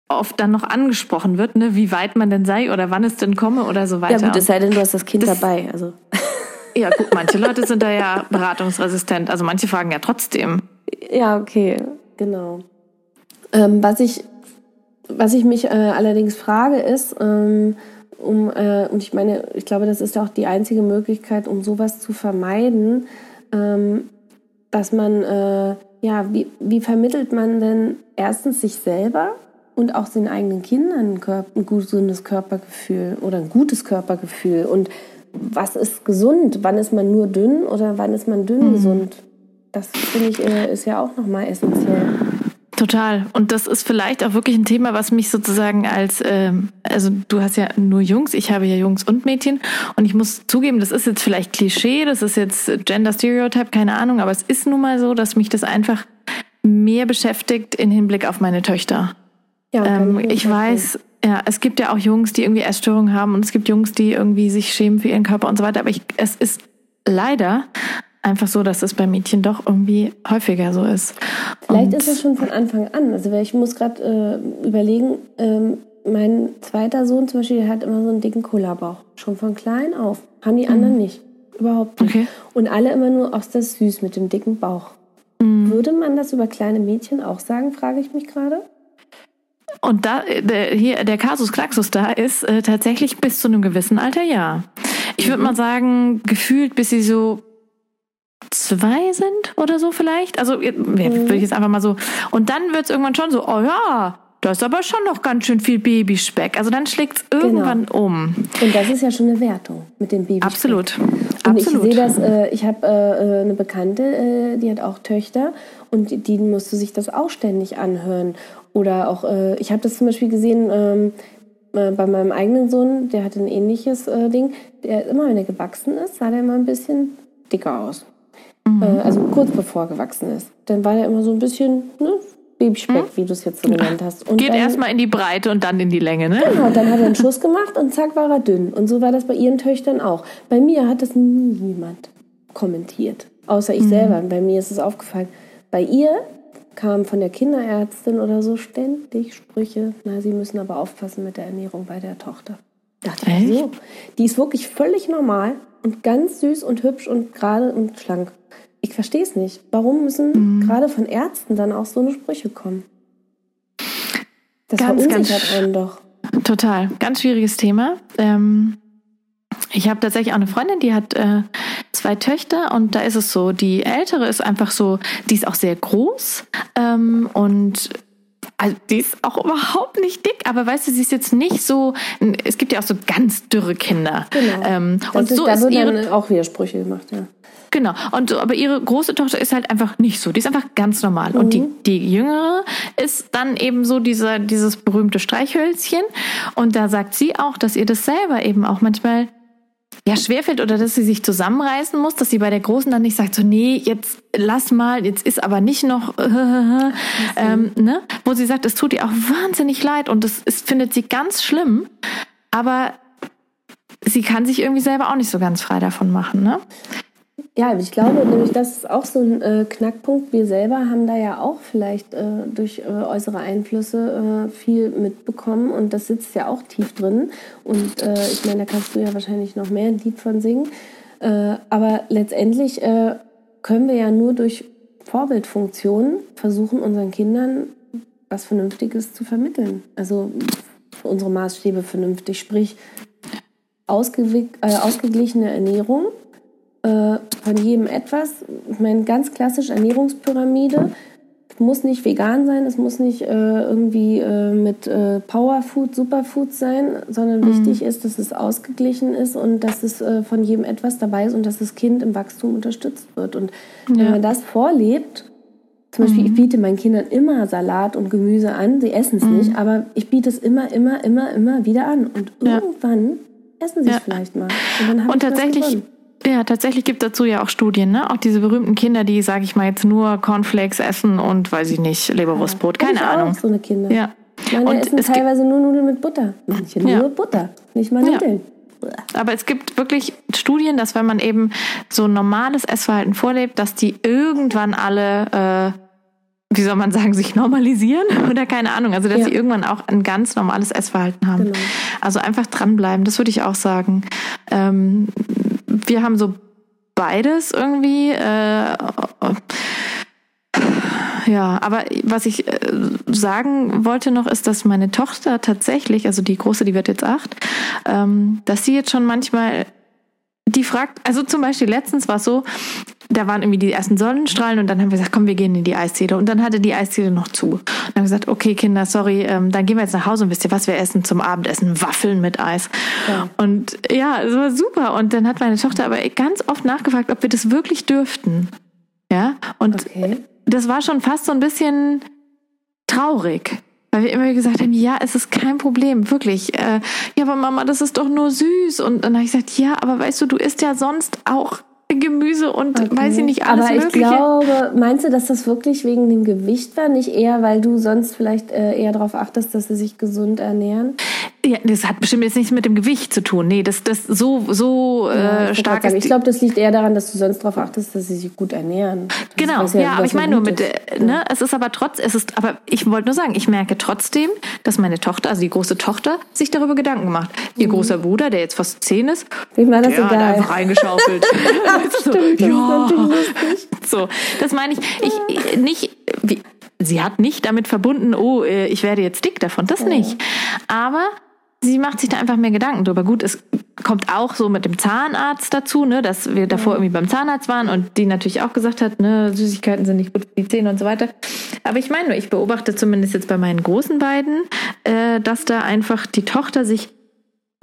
oft dann noch angesprochen wird, ne, wie weit man denn sei oder wann es denn komme oder so weiter. Ja gut, es sei denn, du hast das Kind Das- dabei. Also ja, gut, manche Leute sind da ja beratungsresistent. Also manche fragen ja trotzdem. ja, okay, genau. Ähm, was ich was ich mich äh, allerdings frage ist, ähm, um äh, und ich meine, ich glaube, das ist auch die einzige Möglichkeit, um sowas zu vermeiden, ähm, dass man äh, ja wie wie vermittelt man denn erstens sich selber und auch den eigenen Kindern ein, gesundes Körpergefühl oder ein gutes Körpergefühl und was ist gesund? Wann ist man nur dünn oder wann ist man dünn gesund? Das finde ich äh, ist ja auch nochmal essentiell. Total. Und das ist vielleicht auch wirklich ein Thema, was mich sozusagen als, ähm, also du hast ja nur Jungs, ich habe ja Jungs und Mädchen. Und ich muss zugeben, das ist jetzt vielleicht Klischee, das ist jetzt Gender Stereotype, keine Ahnung, aber es ist nun mal so, dass mich das einfach mehr beschäftigt in Hinblick auf meine Töchter. Ja, Ähm, ich weiß, ja, es gibt ja auch Jungs, die irgendwie Essstörungen haben und es gibt Jungs, die irgendwie sich schämen für ihren Körper und so weiter. Aber ich, es ist leider einfach so, dass es bei Mädchen doch irgendwie häufiger so ist. Vielleicht Und ist es schon von Anfang an. Also ich muss gerade äh, überlegen, ähm, mein zweiter Sohn zum Beispiel, der hat immer so einen dicken Cola-Bauch. Schon von klein auf. Haben die anderen mhm. nicht. Überhaupt nicht. Okay. Und alle immer nur, ach, das süß mit dem dicken Bauch. Mhm. Würde man das über kleine Mädchen auch sagen, frage ich mich gerade. Und da, der, hier, der Kasus Klaxus da ist äh, tatsächlich bis zu einem gewissen Alter, ja. Ich würde mhm. mal sagen, gefühlt, bis sie so zwei sind oder so vielleicht. Also mhm. würde ich jetzt einfach mal so. Und dann wird es irgendwann schon so, oh ja, da ist aber schon noch ganz schön viel Babyspeck. Also dann schlägt es genau. irgendwann genau. um. Und das ist ja schon eine Wertung mit dem Babyspeck. Absolut. Und Absolut. ich sehe das, äh, ich habe äh, eine Bekannte, äh, die hat auch Töchter und die, die musste sich das auch ständig anhören. Oder auch, äh, ich habe das zum Beispiel gesehen ähm, äh, bei meinem eigenen Sohn, der hatte ein ähnliches äh, Ding. Der immer, wenn er gewachsen ist, sah der immer ein bisschen dicker aus. Mhm. Äh, also kurz bevor er gewachsen ist. Dann war er immer so ein bisschen, ne, Babyspeck, mhm. wie du es jetzt so genannt hast. Und Geht erstmal in die Breite und dann in die Länge, ne? Genau, dann hat er einen Schuss gemacht und zack war er dünn. Und so war das bei ihren Töchtern auch. Bei mir hat das niemand kommentiert, außer ich mhm. selber. Bei mir ist es aufgefallen. Bei ihr kamen von der Kinderärztin oder so ständig Sprüche, na, sie müssen aber aufpassen mit der Ernährung bei der Tochter. Dachte ich so. Die ist wirklich völlig normal und ganz süß und hübsch und gerade und schlank. Ich verstehe es nicht. Warum müssen mhm. gerade von Ärzten dann auch so eine Sprüche kommen? Das ganz, verunsichert einen doch. Total. Ganz schwieriges Thema. Ähm, ich habe tatsächlich auch eine Freundin, die hat äh, zwei Töchter und da ist es so, die ältere ist einfach so, die ist auch sehr groß ähm, und also die ist auch überhaupt nicht dick, aber weißt du, sie ist jetzt nicht so. Es gibt ja auch so ganz dürre Kinder. Genau. Ähm, und ist, so da ist ihre auch Widersprüche gemacht, ja. Genau. Und aber ihre große Tochter ist halt einfach nicht so. Die ist einfach ganz normal. Mhm. Und die, mhm. die jüngere ist dann eben so dieser, dieses berühmte Streichhölzchen. Und da sagt sie auch, dass ihr das selber eben auch manchmal ja schwerfällt oder dass sie sich zusammenreißen muss, dass sie bei der Großen dann nicht sagt, so nee, jetzt lass mal, jetzt ist aber nicht noch, äh, (laughs) ähm, ne? wo sie sagt, es tut ihr auch wahnsinnig leid und das ist, findet sie ganz schlimm, aber sie kann sich irgendwie selber auch nicht so ganz frei davon machen, ne? Ja, ich glaube nämlich, das ist auch so ein äh, Knackpunkt. Wir selber haben da ja auch vielleicht äh, durch äh, äußere Einflüsse äh, viel mitbekommen und das sitzt ja auch tief drin. Und äh, ich meine, da kannst du ja wahrscheinlich noch mehr ein Lied von singen. Äh, aber letztendlich können wir ja nur durch Vorbildfunktionen versuchen, unseren Kindern was Vernünftiges zu vermitteln. Also unsere Maßstäbe vernünftig, sprich ausgeglichene Ernährung äh, von jedem etwas. Ich meine, ganz klassisch Ernährungspyramide. Muss nicht vegan sein, es muss nicht äh, irgendwie äh, mit äh, Powerfood, Superfood sein, sondern mhm. wichtig ist, dass es ausgeglichen ist und dass es äh, von jedem etwas dabei ist und dass das Kind im Wachstum unterstützt wird. Und ja. wenn man das vorlebt, zum Beispiel, mhm. ich biete meinen Kindern immer Salat und Gemüse an, sie essen es mhm. nicht, aber ich biete es immer, immer, immer, immer wieder an. Und irgendwann ja. essen sie es ja. vielleicht mal. Und, und tatsächlich ja, tatsächlich gibt dazu ja auch Studien, ne? Auch diese berühmten Kinder, die, sage ich mal, jetzt nur Cornflakes essen und, weiß ich nicht, Leberwurstbrot, keine ja, Ahnung. Auch so eine Kinder. Ja. Meine und essen teilweise nur Nudeln mit Butter. Manche nur ja. Butter, nicht mal Nudeln. Ja. Aber es gibt wirklich Studien, dass wenn man eben so ein normales Essverhalten vorlebt, dass die irgendwann alle, äh, wie soll man sagen, sich normalisieren (laughs) oder keine Ahnung. Also dass ja. sie irgendwann auch ein ganz normales Essverhalten haben. Genau. Also einfach dranbleiben, das würde ich auch sagen. Ähm, wir haben so beides irgendwie. Äh, ja, aber was ich äh, sagen wollte noch, ist, dass meine Tochter tatsächlich, also die große, die wird jetzt acht, ähm, dass sie jetzt schon manchmal die fragt, also zum Beispiel letztens war es so, da waren irgendwie die ersten Sonnenstrahlen und dann haben wir gesagt, komm, wir gehen in die Eisdiele. Und dann hatte die Eisdiele noch zu. Und dann haben wir gesagt, okay, Kinder, sorry, ähm, dann gehen wir jetzt nach Hause und wisst ihr was, wir essen zum Abendessen Waffeln mit Eis. Ja. Und ja, es war super. Und dann hat meine Tochter aber ganz oft nachgefragt, ob wir das wirklich dürften. Ja, und okay. das war schon fast so ein bisschen traurig. Weil wir immer gesagt haben, ja, es ist kein Problem, wirklich. Äh, ja, aber Mama, das ist doch nur süß. Und dann habe ich gesagt, ja, aber weißt du, du isst ja sonst auch Gemüse und okay. weiß ich nicht alles Aber ich Mögliche. glaube, meinst du, dass das wirklich wegen dem Gewicht war, nicht eher, weil du sonst vielleicht äh, eher darauf achtest, dass sie sich gesund ernähren? Ja, das hat bestimmt jetzt nichts mit dem Gewicht zu tun. Nee, das, das so, so ja, äh, stark ist. Ich glaube, das liegt eher daran, dass du sonst darauf achtest, dass sie sich gut ernähren. Das genau, ja, ja aber ich meine nur mit, ist. ne, es ist aber trotz, es ist, aber ich wollte nur sagen, ich merke trotzdem, dass meine Tochter, also die große Tochter, sich darüber Gedanken macht. Ihr mhm. großer Bruder, der jetzt fast zehn ist, Dem war das der egal. hat einfach eingeschaufelt. (laughs) so, Stimmt, ja. so, das meine ich, ich nicht, wie, sie hat nicht damit verbunden, oh, äh, ich werde jetzt dick davon, das nicht. Aber sie macht sich da einfach mehr Gedanken drüber. Gut, es kommt auch so mit dem Zahnarzt dazu, ne, dass wir davor irgendwie beim Zahnarzt waren und die natürlich auch gesagt hat, ne, Süßigkeiten sind nicht gut für die Zähne und so weiter. Aber ich meine, ich beobachte zumindest jetzt bei meinen großen beiden, äh, dass da einfach die Tochter sich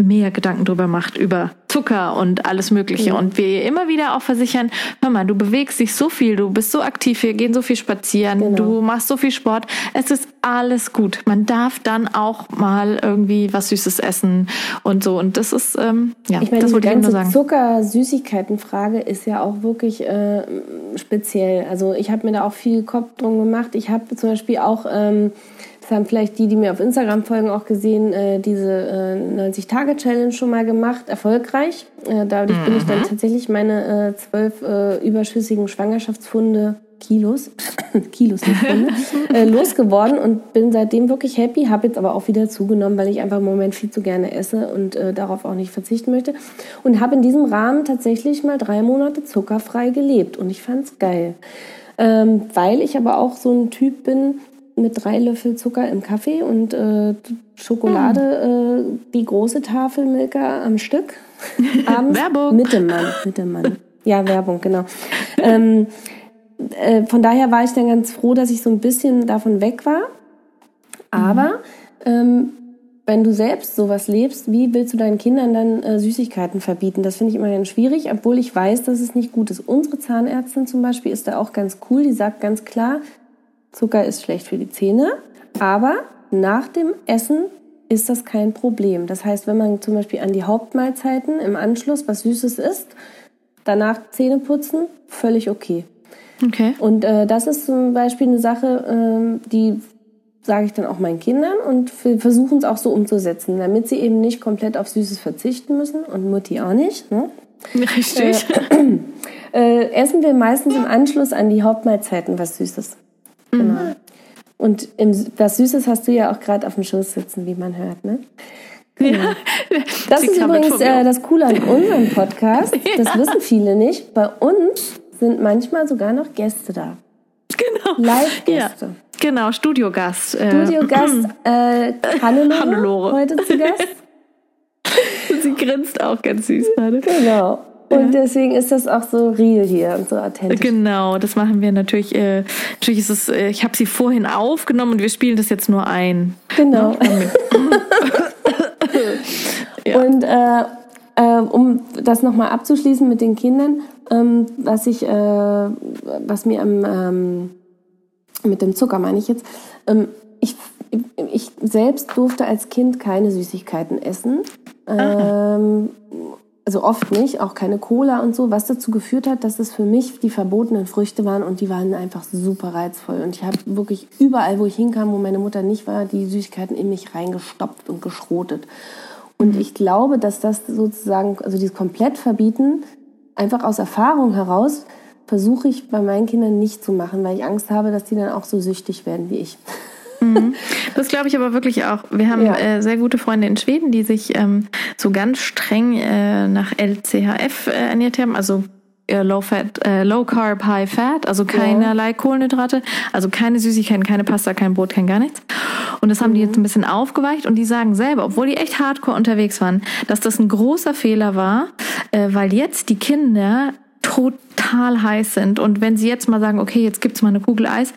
mehr Gedanken drüber macht, über Zucker und alles Mögliche. Mhm. Und wir immer wieder auch versichern, hör mal, du bewegst dich so viel, du bist so aktiv, wir gehen so viel spazieren, genau. du machst so viel Sport. Es ist alles gut. Man darf dann auch mal irgendwie was Süßes essen und so. Und das ist, ähm, ja, ich meine, das wollte ich nur sagen. Zucker-Süßigkeiten-Frage ist ja auch wirklich äh, speziell. Also ich habe mir da auch viel Kopf drum gemacht. Ich habe zum Beispiel auch... Ähm, das haben vielleicht die, die mir auf Instagram folgen, auch gesehen, äh, diese äh, 90-Tage-Challenge schon mal gemacht, erfolgreich. Äh, dadurch mhm. bin ich dann mhm. tatsächlich meine äh, zwölf äh, überschüssigen Schwangerschaftsfunde Kilos, (coughs) Kilos nicht Funde, (laughs) äh, losgeworden und bin seitdem wirklich happy, habe jetzt aber auch wieder zugenommen, weil ich einfach im Moment viel zu gerne esse und darauf auch nicht verzichten möchte. Und habe in diesem Rahmen tatsächlich mal drei Monate zuckerfrei gelebt und ich fand's geil. Ähm, weil ich aber auch so ein Typ bin, mit drei Löffel Zucker im Kaffee und äh, Schokolade, hm. äh, die große Tafel Milka am Stück. (laughs) Abends. Werbung. Mit dem Mann, mit dem Mann. Ja, Werbung, genau. ähm, äh, von daher war ich dann ganz froh, dass ich so ein bisschen davon weg war. Aber mhm. ähm, wenn du selbst sowas lebst, wie willst du deinen Kindern dann äh, Süßigkeiten verbieten? Das finde ich immer ganz schwierig, obwohl ich weiß, dass es nicht gut ist. Unsere Zahnärztin zum Beispiel ist da auch ganz cool. Die sagt ganz klar, Zucker ist schlecht für die Zähne, aber nach dem Essen ist das kein Problem. Das heißt, wenn man zum Beispiel an die Hauptmahlzeiten im Anschluss was Süßes isst, danach Zähne putzen, völlig okay. Okay. Und äh, das ist zum Beispiel eine Sache, äh, die sage ich dann auch meinen Kindern und wir versuchen es auch so umzusetzen, damit sie eben nicht komplett auf Süßes verzichten müssen und Mutti auch nicht. Ne? Richtig. Äh, (clears throat) äh, essen wir meistens im Anschluss an die Hauptmahlzeiten was Süßes. Genau. Mhm. Und im, was Süßes hast du ja auch gerade auf dem Schoß sitzen, wie man hört, ne? Genau. Ja. Das ist übrigens äh, das Coole an unserem Podcast. (laughs) Ja. Das wissen viele nicht. Bei uns sind manchmal sogar noch Gäste da. Genau. Live-Gäste. Ja. Genau, Studiogast. Äh, Studiogast (clears throat) äh, Hannelore, Hannelore heute zu Gast. (laughs) Sie grinst auch ganz süß gerade. Genau. Und deswegen ist das auch so real hier und so authentisch. Genau, das machen wir natürlich. Äh, natürlich ist es, äh, ich habe sie vorhin aufgenommen und wir spielen das jetzt nur ein. Genau. Ne? (laughs) ja. Und äh, äh, um das nochmal abzuschließen mit den Kindern, ähm, was ich, äh, was mir am, ähm, mit dem Zucker meine ich jetzt, ähm, ich, ich selbst durfte als Kind keine Süßigkeiten essen. Ähm, also oft nicht, auch keine Cola und so, was dazu geführt hat, dass es für mich die verbotenen Früchte waren und die waren einfach super reizvoll. Und ich habe wirklich überall, wo ich hinkam, wo meine Mutter nicht war, die Süßigkeiten in mich reingestopft und geschrotet. Und ich glaube, dass das sozusagen, also dieses komplett verbieten, einfach aus Erfahrung heraus, versuche ich bei meinen Kindern nicht zu machen, weil ich Angst habe, dass die dann auch so süchtig werden wie ich. Mhm. (laughs) Das glaube ich aber wirklich auch. Wir haben ja. äh, sehr gute Freunde in Schweden, die sich ähm, so ganz streng äh, nach LCHF äh, ernährt haben, also äh, Low Fat, äh, Low Carb, High Fat, also keinerlei Kohlenhydrate, also keine Süßigkeiten, keine Pasta, kein Brot, kein gar nichts. Und das haben mhm. die jetzt ein bisschen aufgeweicht und die sagen selber, obwohl die echt hardcore unterwegs waren, dass das ein großer Fehler war, äh, weil jetzt die Kinder total heiß sind und wenn sie jetzt mal sagen, okay, jetzt gibt's mal eine Kugel Eis,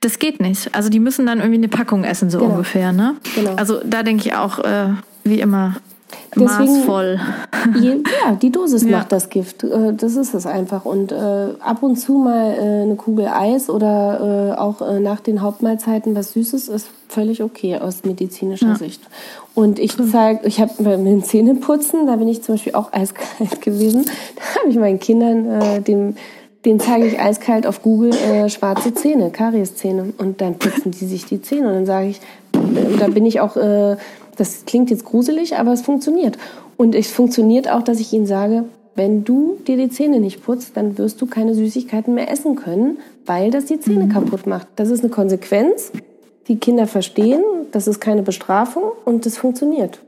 das geht nicht. Also die müssen dann irgendwie eine Packung essen, so genau. ungefähr. Ne? Genau. Also da denke ich auch, äh, wie immer, Deswegen, maßvoll. (laughs) Je, ja, die Dosis ja. macht das Gift. Äh, das ist es einfach. Und äh, ab und zu mal äh, eine Kugel Eis oder äh, auch äh, nach den Hauptmahlzeiten was Süßes ist völlig okay aus medizinischer ja. Sicht. Und ich zeige, ich habe mit dem Zähneputzen, da bin ich zum Beispiel auch eiskalt (laughs) gewesen. Da habe ich meinen Kindern äh, dem den zeige ich eiskalt auf Google äh, schwarze Zähne, Karieszähne. Und dann putzen die sich die Zähne. Und dann sage ich, da bin ich auch, äh, das klingt jetzt gruselig, aber es funktioniert. Und es funktioniert auch, dass ich ihnen sage, wenn du dir die Zähne nicht putzt, dann wirst du keine Süßigkeiten mehr essen können, weil das die Zähne mhm. kaputt macht. Das ist eine Konsequenz. Die Kinder verstehen, das ist keine Bestrafung und das funktioniert.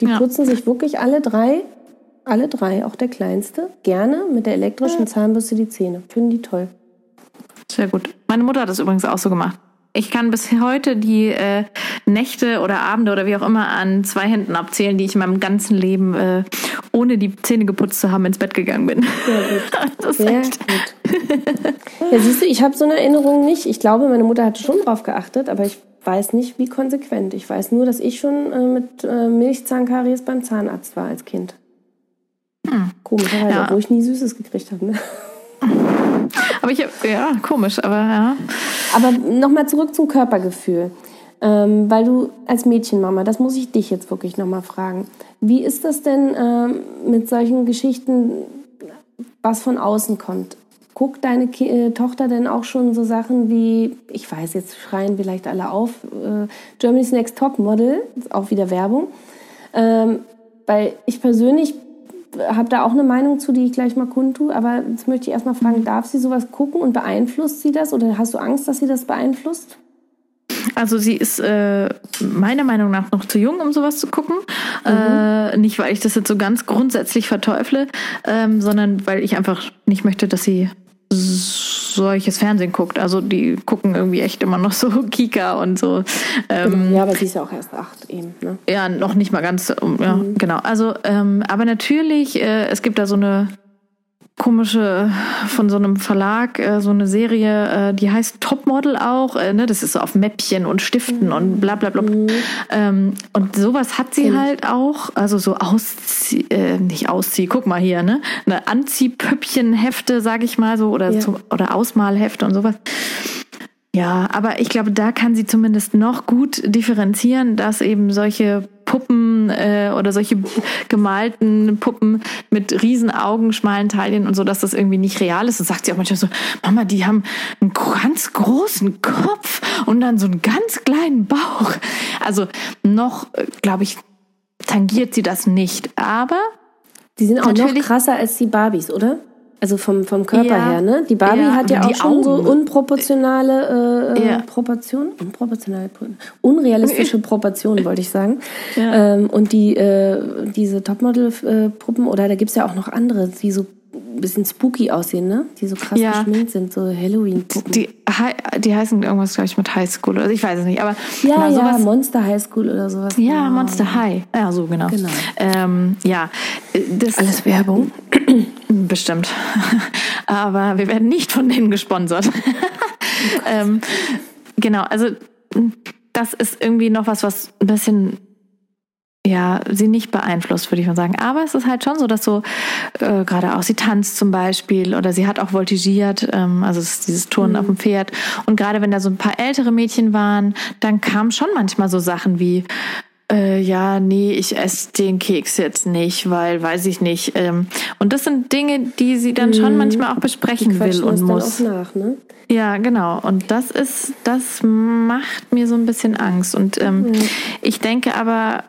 Die ja. putzen sich wirklich alle drei, alle drei, auch der Kleinste, gerne mit der elektrischen Zahnbürste die Zähne. Finden die toll. Sehr gut. Meine Mutter hat das übrigens auch so gemacht. Ich kann bis heute die äh, Nächte oder Abende oder wie auch immer an zwei Händen abzählen, die ich in meinem ganzen Leben äh, ohne die Zähne geputzt zu haben ins Bett gegangen bin. Sehr gut. (laughs) das Sehr gut. (laughs) ja, siehst du, ich habe so eine Erinnerung nicht. Ich glaube, meine Mutter hatte schon drauf geachtet, aber ich weiß nicht, wie konsequent. Ich weiß nur, dass ich schon äh, mit äh, Milchzahnkaries beim Zahnarzt war als Kind. Hm. Komischerweise, ja. obwohl ich nie Süßes gekriegt habe. Ne? (laughs) Aber ich, ja, komisch, aber ja. Aber nochmal zurück zum Körpergefühl. Ähm, weil du als Mädchenmama, das muss ich dich jetzt wirklich nochmal fragen. Wie ist das denn ähm, mit solchen Geschichten, was von außen kommt? Guckt deine Ki äh, Tochter denn auch schon so Sachen wie, ich weiß, jetzt schreien vielleicht alle auf, äh, Germany's Next Top Model, ist auch wieder Werbung. Ähm, weil ich persönlich habe da auch eine Meinung zu, die ich gleich mal kundtue, aber jetzt möchte ich erstmal fragen, darf sie sowas gucken und beeinflusst sie das oder hast du Angst, dass sie das beeinflusst? Also sie ist äh, meiner Meinung nach noch zu jung, um sowas zu gucken. Mhm. Äh, nicht, weil ich das jetzt so ganz grundsätzlich verteufle, ähm, sondern weil ich einfach nicht möchte, dass sie solches Fernsehen guckt. Also die gucken irgendwie echt immer noch (laughs) so Kika und so. Ähm, ja, aber sie ist ja auch erst acht eben. Ne? Ja, noch nicht mal ganz. Ja, mhm. genau. Also, ähm, aber natürlich, äh, es gibt da so eine komische von so einem Verlag äh, so eine Serie, äh, die heißt Topmodel auch. Äh, ne? Das ist so auf Mäppchen und Stiften mhm. und bla bla bla. Mhm. Ähm, und sowas hat sie halt auch. Also so Auszieh, äh, nicht Auszieh, guck mal hier, ne? Eine Anziehpöppchenhefte, sag ich mal so, oder, ja. zu, oder Ausmalhefte und sowas. Ja, aber ich glaube, da kann sie zumindest noch gut differenzieren, dass eben solche Puppen äh, oder solche gemalten Puppen mit riesen Augen, schmalen Taillen und so, dass das irgendwie nicht real ist. Und sagt sie auch manchmal so, Mama, die haben einen ganz großen Kopf und dann so einen ganz kleinen Bauch. Also noch, glaube ich, tangiert sie das nicht. Aber die sind auch noch krasser als die Barbies, oder? Also vom, vom Körper ja, her, ne? Die Barbie ja, hat ja auch schon Augen. so unproportionale äh, ja. Proportionen, unproportionale, unrealistische (laughs) Proportionen, wollte ich sagen. Ähm, und die äh, diese Topmodel-Puppen, oder da gibt's ja auch noch andere, die so ein bisschen spooky aussehen, ne? Die so krass ja. geschminkt sind, so Halloween-Puppen. Die, die heißen irgendwas, glaube ich, mit High School oder ich weiß es nicht, aber ja, genau, sowas. ja, Monster High School oder sowas. Ja, genau. Monster High. Ja, so genau. genau. Ähm, ja, das alles Werbung. (clears throat) Bestimmt. (laughs) aber wir werden nicht von denen gesponsert. (laughs) ähm, genau, also das ist irgendwie noch was, was ein bisschen ja, sie nicht beeinflusst, würde ich mal sagen. Aber es ist halt schon so, dass so äh, gerade auch sie tanzt zum Beispiel oder sie hat auch voltigiert, ähm, also es ist dieses Turnen mhm. auf dem Pferd. Und gerade wenn da so ein paar ältere Mädchen waren, dann kamen schon manchmal so Sachen wie äh, ja, nee, ich esse den Keks jetzt nicht, weil weiß ich nicht. Ähm, und das sind Dinge, die sie dann schon mhm. manchmal auch besprechen will und muss. Nach, ne? Ja, genau. Und das ist, das macht mir so ein bisschen Angst. Und ähm, mhm. ich denke aber,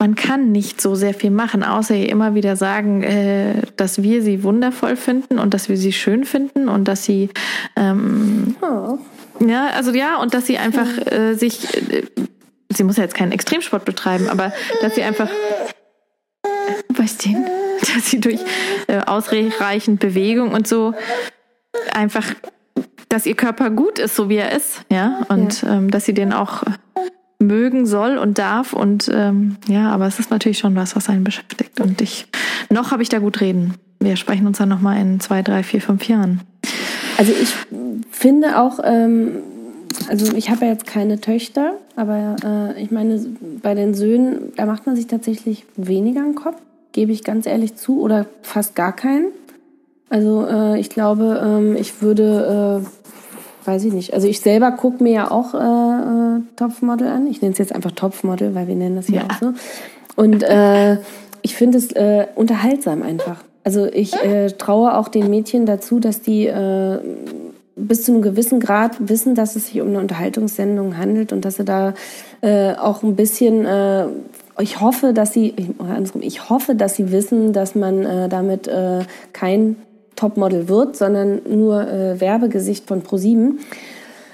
man kann nicht so sehr viel machen, außer ihr immer wieder sagen, äh, dass wir sie wundervoll finden und dass wir sie schön finden und dass sie ähm, oh. ja, also ja, und dass sie einfach äh, sich, äh, sie muss ja jetzt keinen Extremsport betreiben, aber dass sie einfach, weißt du, dass sie durch äh, ausreichend Bewegung und so einfach, dass ihr Körper gut ist, so wie er ist, ja, und ja. Ähm, dass sie den auch mögen soll und darf. Und ähm, ja, aber es ist natürlich schon was, was einen beschäftigt. Und ich, noch habe ich da gut reden. Wir sprechen uns dann nochmal in zwei, drei, vier, fünf Jahren. Also ich finde auch, ähm, also ich habe ja jetzt keine Töchter, aber äh, ich meine, bei den Söhnen, da macht man sich tatsächlich weniger einen Kopf, gebe ich ganz ehrlich zu, oder fast gar keinen. Also äh, ich glaube, ähm, ich würde äh, weiß ich nicht. Also ich selber gucke mir ja auch äh, äh, Topfmodel an. Ich nenne es jetzt einfach Topfmodel, weil wir nennen das ja, ja. auch so. Und äh, ich finde es äh, unterhaltsam einfach. Also ich äh, traue auch den Mädchen dazu, dass die äh, bis zu einem gewissen Grad wissen, dass es sich um eine Unterhaltungssendung handelt und dass sie da äh, auch ein bisschen, äh, ich hoffe, dass sie, oder andersrum, ich hoffe, dass sie wissen, dass man äh, damit äh, kein Topmodel wird, sondern nur äh, Werbegesicht von ProSieben.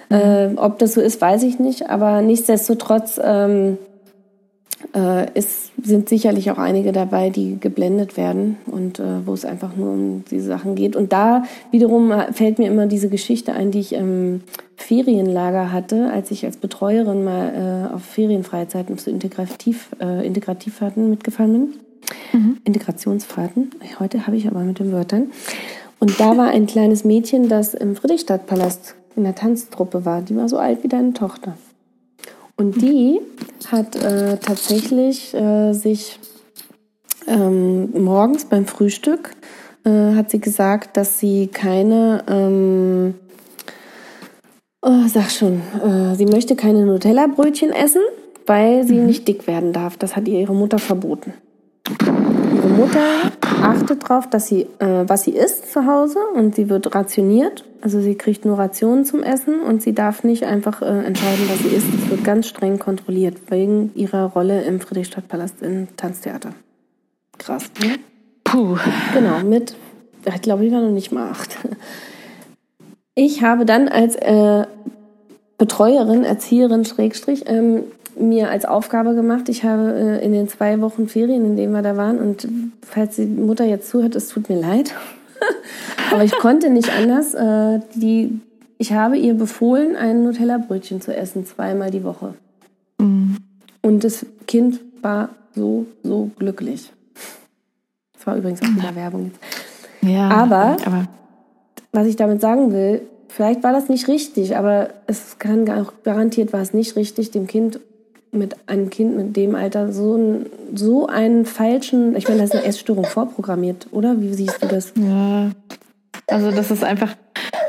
Mhm. Äh, ob das so ist, weiß ich nicht, aber nichtsdestotrotz ähm, äh, es sind sicherlich auch einige dabei, die geblendet werden und äh, wo es einfach nur um diese Sachen geht. Und da wiederum fällt mir immer diese Geschichte ein, die ich im Ferienlager hatte, als ich als Betreuerin mal äh, auf Ferienfreizeiten zu Integrativ, äh, Integrativfahrten mitgefahren bin. Mhm. Integrationsfahrten. Heute habe ich aber mit den Wörtern. Und da war ein kleines Mädchen, das im Friedrichstadtpalast in der Tanztruppe war. Die war so alt wie deine Tochter. Und die hat äh, tatsächlich äh, sich ähm, morgens beim Frühstück äh, hat sie gesagt, dass sie keine, ähm, oh, sag schon, äh, sie möchte keine Nutella-Brötchen essen, weil sie mhm. nicht dick werden darf. Das hat ihr ihre Mutter verboten. Ihre Mutter achtet darauf, dass sie, äh, was sie isst zu Hause und sie wird rationiert. Also sie kriegt nur Rationen zum Essen und sie darf nicht einfach äh, entscheiden, was sie isst. Es wird ganz streng kontrolliert wegen ihrer Rolle im Friedrichstadtpalast im Tanztheater. Krass. Ne? Puh. Genau, mit, ich glaube, ich war noch nicht mal acht. Ich habe dann als äh, Betreuerin, Erzieherin, Schrägstrich, ähm, mir als Aufgabe gemacht. Ich habe äh, in den zwei Wochen Ferien, in denen wir da waren, und falls die Mutter jetzt zuhört, es tut mir leid, (laughs) aber ich konnte nicht anders. Äh, die, ich habe ihr befohlen, ein Nutella-Brötchen zu essen, zweimal die Woche. Mhm. Und das Kind war so, so glücklich. Das war übrigens auch in der Werbung jetzt. Ja, aber, aber was ich damit sagen will, vielleicht war das nicht richtig, aber es kann auch garantiert war es nicht richtig, dem Kind mit einem Kind mit dem Alter so, ein, so einen falschen, ich meine, das ist eine Essstörung vorprogrammiert, oder? Wie siehst du das? Ja, also das ist einfach,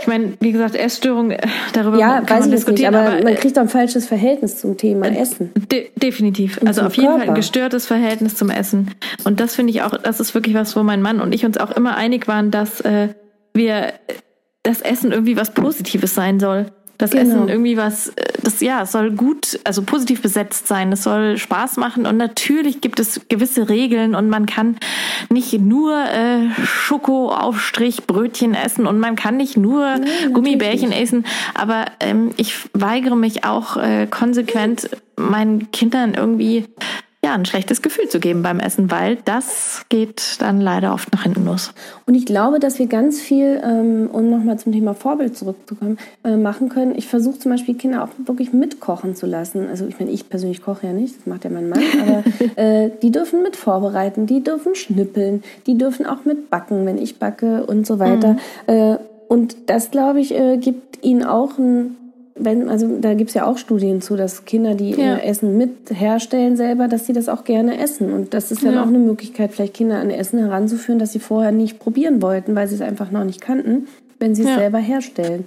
ich meine, wie gesagt, Essstörung, äh, darüber ja, kann weiß man ich diskutieren. Nicht, aber, aber, man kriegt doch ein falsches Verhältnis zum Thema äh, Essen. De definitiv. Und also auf jeden Körper. Fall ein gestörtes Verhältnis zum Essen. Und das finde ich auch, das ist wirklich was, wo mein Mann und ich uns auch immer einig waren, dass äh, wir das Essen irgendwie was Positives sein soll. Das genau. Essen irgendwie was, äh, das ja, es soll gut, also positiv besetzt sein, es soll Spaß machen und natürlich gibt es gewisse Regeln und man kann nicht nur äh, Schokoaufstrich Brötchen essen und man kann nicht nur nee, Gummibärchen essen, aber ähm, ich weigere mich auch äh, konsequent meinen Kindern irgendwie ja, ein schlechtes Gefühl zu geben beim Essen, weil das geht dann leider oft nach hinten los. Und ich glaube, dass wir ganz viel, ähm, um nochmal zum Thema Vorbild zurückzukommen, äh, machen können. Ich versuche zum Beispiel Kinder auch wirklich mitkochen zu lassen. Also ich meine, ich persönlich koche ja nicht, das macht ja mein Mann, (laughs) aber äh, die dürfen mit vorbereiten, die dürfen schnippeln, die dürfen auch mit backen, wenn ich backe und so weiter. Mhm. Äh, und das, glaube ich, äh, gibt ihnen auch ein wenn, also da gibt's ja auch Studien zu, dass Kinder, die ja. Essen mit herstellen selber, dass sie das auch gerne essen. Und das ist dann ja. auch eine Möglichkeit, vielleicht Kinder an Essen heranzuführen, das sie vorher nicht probieren wollten, weil sie es einfach noch nicht kannten, wenn sie es ja. selber herstellen.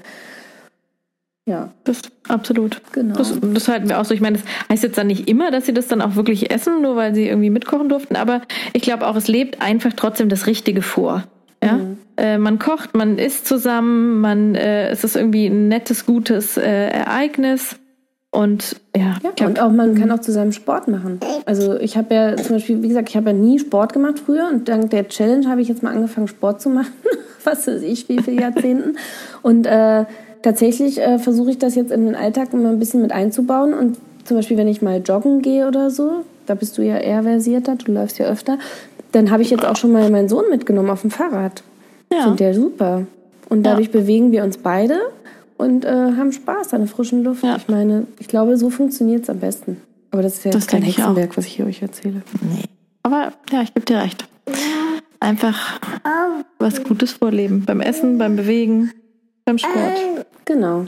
Ja. Das absolut. Genau. Das, das halten wir auch so. Ich meine, das heißt jetzt dann nicht immer, dass sie das dann auch wirklich essen, nur weil sie irgendwie mitkochen durften, aber ich glaube auch, es lebt einfach trotzdem das Richtige vor. Ja? Mhm. Äh, man kocht, man isst zusammen, man, äh, es ist irgendwie ein nettes, gutes äh, Ereignis. Und ja, ja glaub, und auch man kann auch zusammen Sport machen. Also ich habe ja zum Beispiel, wie gesagt, ich habe ja nie Sport gemacht früher und dank der Challenge habe ich jetzt mal angefangen, Sport zu machen. (laughs) Was weiß ich, wie viele Jahrzehnten. Und äh, tatsächlich äh, versuche ich das jetzt in den Alltag immer ein bisschen mit einzubauen. Und zum Beispiel, wenn ich mal joggen gehe oder so, da bist du ja eher versierter, du läufst ja öfter, dann habe ich jetzt auch schon mal meinen Sohn mitgenommen auf dem Fahrrad. Ja. Finde der super. Und dadurch ja. bewegen wir uns beide und äh, haben Spaß an der frischen Luft. Ja. Ich meine, ich glaube, so funktioniert es am besten. Aber das ist ja das kein Hexenwerk, was ich hier euch erzähle. Nee. Aber ja, ich gebe dir recht. Einfach was Gutes vorleben. Beim Essen, beim Bewegen, beim Sport. Genau.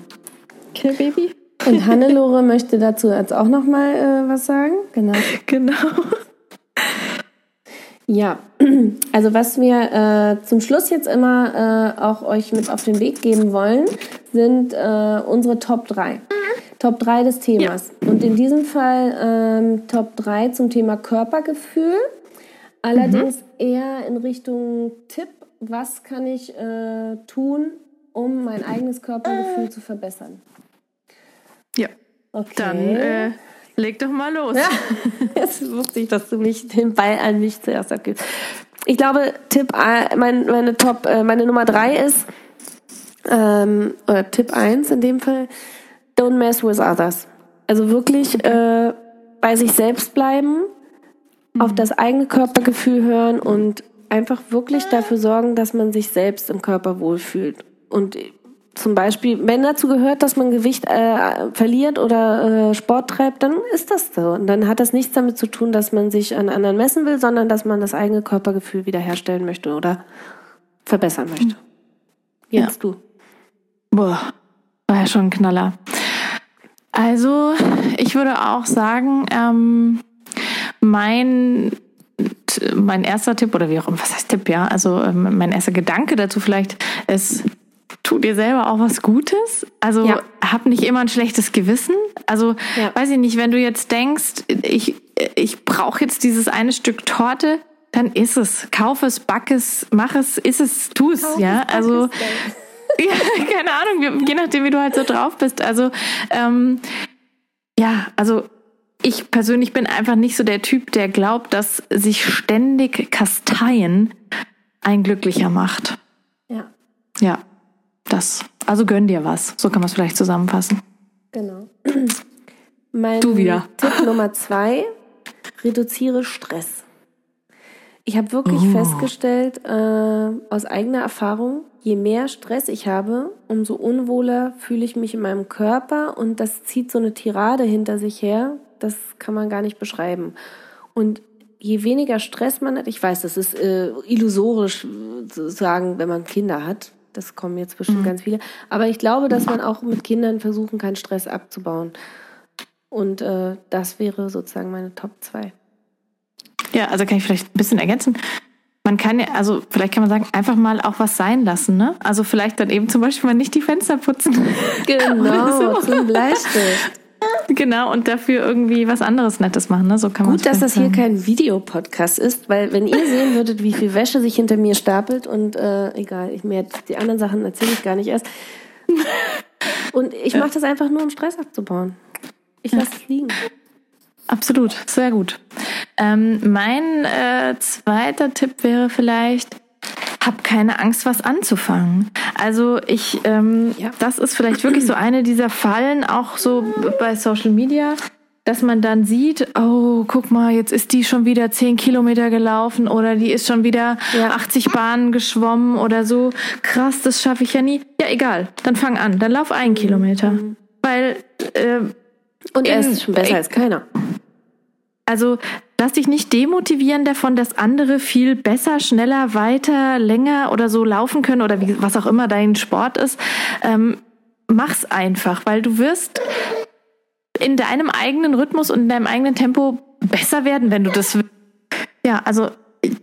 Okay, Baby. Und Hannelore möchte dazu jetzt auch noch mal äh, was sagen. Genau. (laughs) Genau. Ja, (clears throat) also was wir äh, zum Schluss jetzt immer äh, auch euch mit auf den Weg geben wollen, sind äh, unsere Top 3. Top 3 des Themas. Ja. Und in diesem Fall ähm, Top 3 zum Thema Körpergefühl. Allerdings mhm. eher in Richtung Tipp, was kann ich äh, tun, um mein eigenes Körpergefühl zu verbessern. Ja. Okay. Dann äh, leg doch mal los. Ja. (laughs) Jetzt wusste ich, dass du mich den Ball an mich zuerst abgibst. Ich glaube, Tipp, mein, meine Top, äh, meine Nummer drei ist, ähm, oder Tipp eins in dem Fall, don't mess with others. Also wirklich äh, bei sich selbst bleiben, mhm. auf das eigene Körpergefühl hören und einfach wirklich dafür sorgen, dass man sich selbst im Körper wohlfühlt. Und zum Beispiel, wenn dazu gehört, dass man Gewicht äh, verliert oder äh, Sport treibt, dann ist das so. Und dann hat das nichts damit zu tun, dass man sich an anderen messen will, sondern dass man das eigene Körpergefühl wiederherstellen möchte oder verbessern möchte. Jetzt ja. du. Boah, war ja schon ein Knaller. Also, ich würde auch sagen, ähm, mein mein erster Tipp oder wie auch immer, was heißt Tipp, ja, also ähm, mein erster Gedanke dazu vielleicht ist, tu dir selber auch was Gutes. Also ja. hab nicht immer ein schlechtes Gewissen. Also ja. weiß ich nicht, wenn du jetzt denkst, ich, ich brauche jetzt dieses eine Stück Torte, dann ist es. Kauf es, back es, mach es, ist es, tu es, ja. Also (laughs) ja, keine Ahnung, je nachdem, wie du halt so drauf bist. Also ähm, ja, also ich persönlich bin einfach nicht so der Typ, der glaubt, dass sich ständig kasteien ein glücklicher macht. Ja. Ja. Das. Also gönn dir was. So kann man es vielleicht zusammenfassen. Genau. (clears throat) Mein du wieder. Tipp Nummer zwei: Reduziere Stress. Ich habe wirklich oh. festgestellt, äh, aus eigener Erfahrung, je mehr Stress ich habe, umso unwohler fühle ich mich in meinem Körper und das zieht so eine Tirade hinter sich her, das kann man gar nicht beschreiben. Und je weniger Stress man hat, ich weiß, das ist äh, illusorisch zu sagen, wenn man Kinder hat. Das kommen jetzt bestimmt mhm. ganz viele. Aber ich glaube, dass man auch mit Kindern versuchen kann, Stress abzubauen. Und äh, das wäre sozusagen meine Top 2. Ja, also kann ich vielleicht ein bisschen ergänzen. Man kann ja, also vielleicht kann man sagen, einfach mal auch was sein lassen, ne? Also vielleicht dann eben zum Beispiel mal nicht die Fenster putzen. Genau, (laughs) so. zum Bleistift. (laughs) Genau, und dafür irgendwie was anderes Nettes machen. Ne? So kann Gut, dass das hier kein Videopodcast ist, weil wenn ihr sehen würdet, wie viel Wäsche sich hinter mir stapelt und äh, egal, ich mir die anderen Sachen erzähle ich gar nicht erst. (laughs) Und ich mache das einfach nur, um Stress abzubauen. Ich lasse es liegen. Absolut, sehr gut. Ähm, mein äh, zweiter Tipp wäre vielleicht, hab keine Angst, was anzufangen. Also ich, ähm, ja. das ist vielleicht wirklich so eine dieser Fallen, auch so bei Social Media, dass man dann sieht, oh, guck mal, jetzt ist die schon wieder zehn Kilometer gelaufen oder die ist schon wieder ja. 80 Bahnen geschwommen oder so. Krass, das schaffe ich ja nie. Ja, egal, dann fang an, dann lauf einen Kilometer. Mhm. Weil äh, und er ist schon besser als keiner. Also lass dich nicht demotivieren davon, dass andere viel besser, schneller, weiter, länger oder so laufen können oder wie, was auch immer dein Sport ist. Ähm, mach's einfach, weil du wirst in deinem eigenen Rhythmus und in deinem eigenen Tempo besser werden, wenn du das willst. Ja, also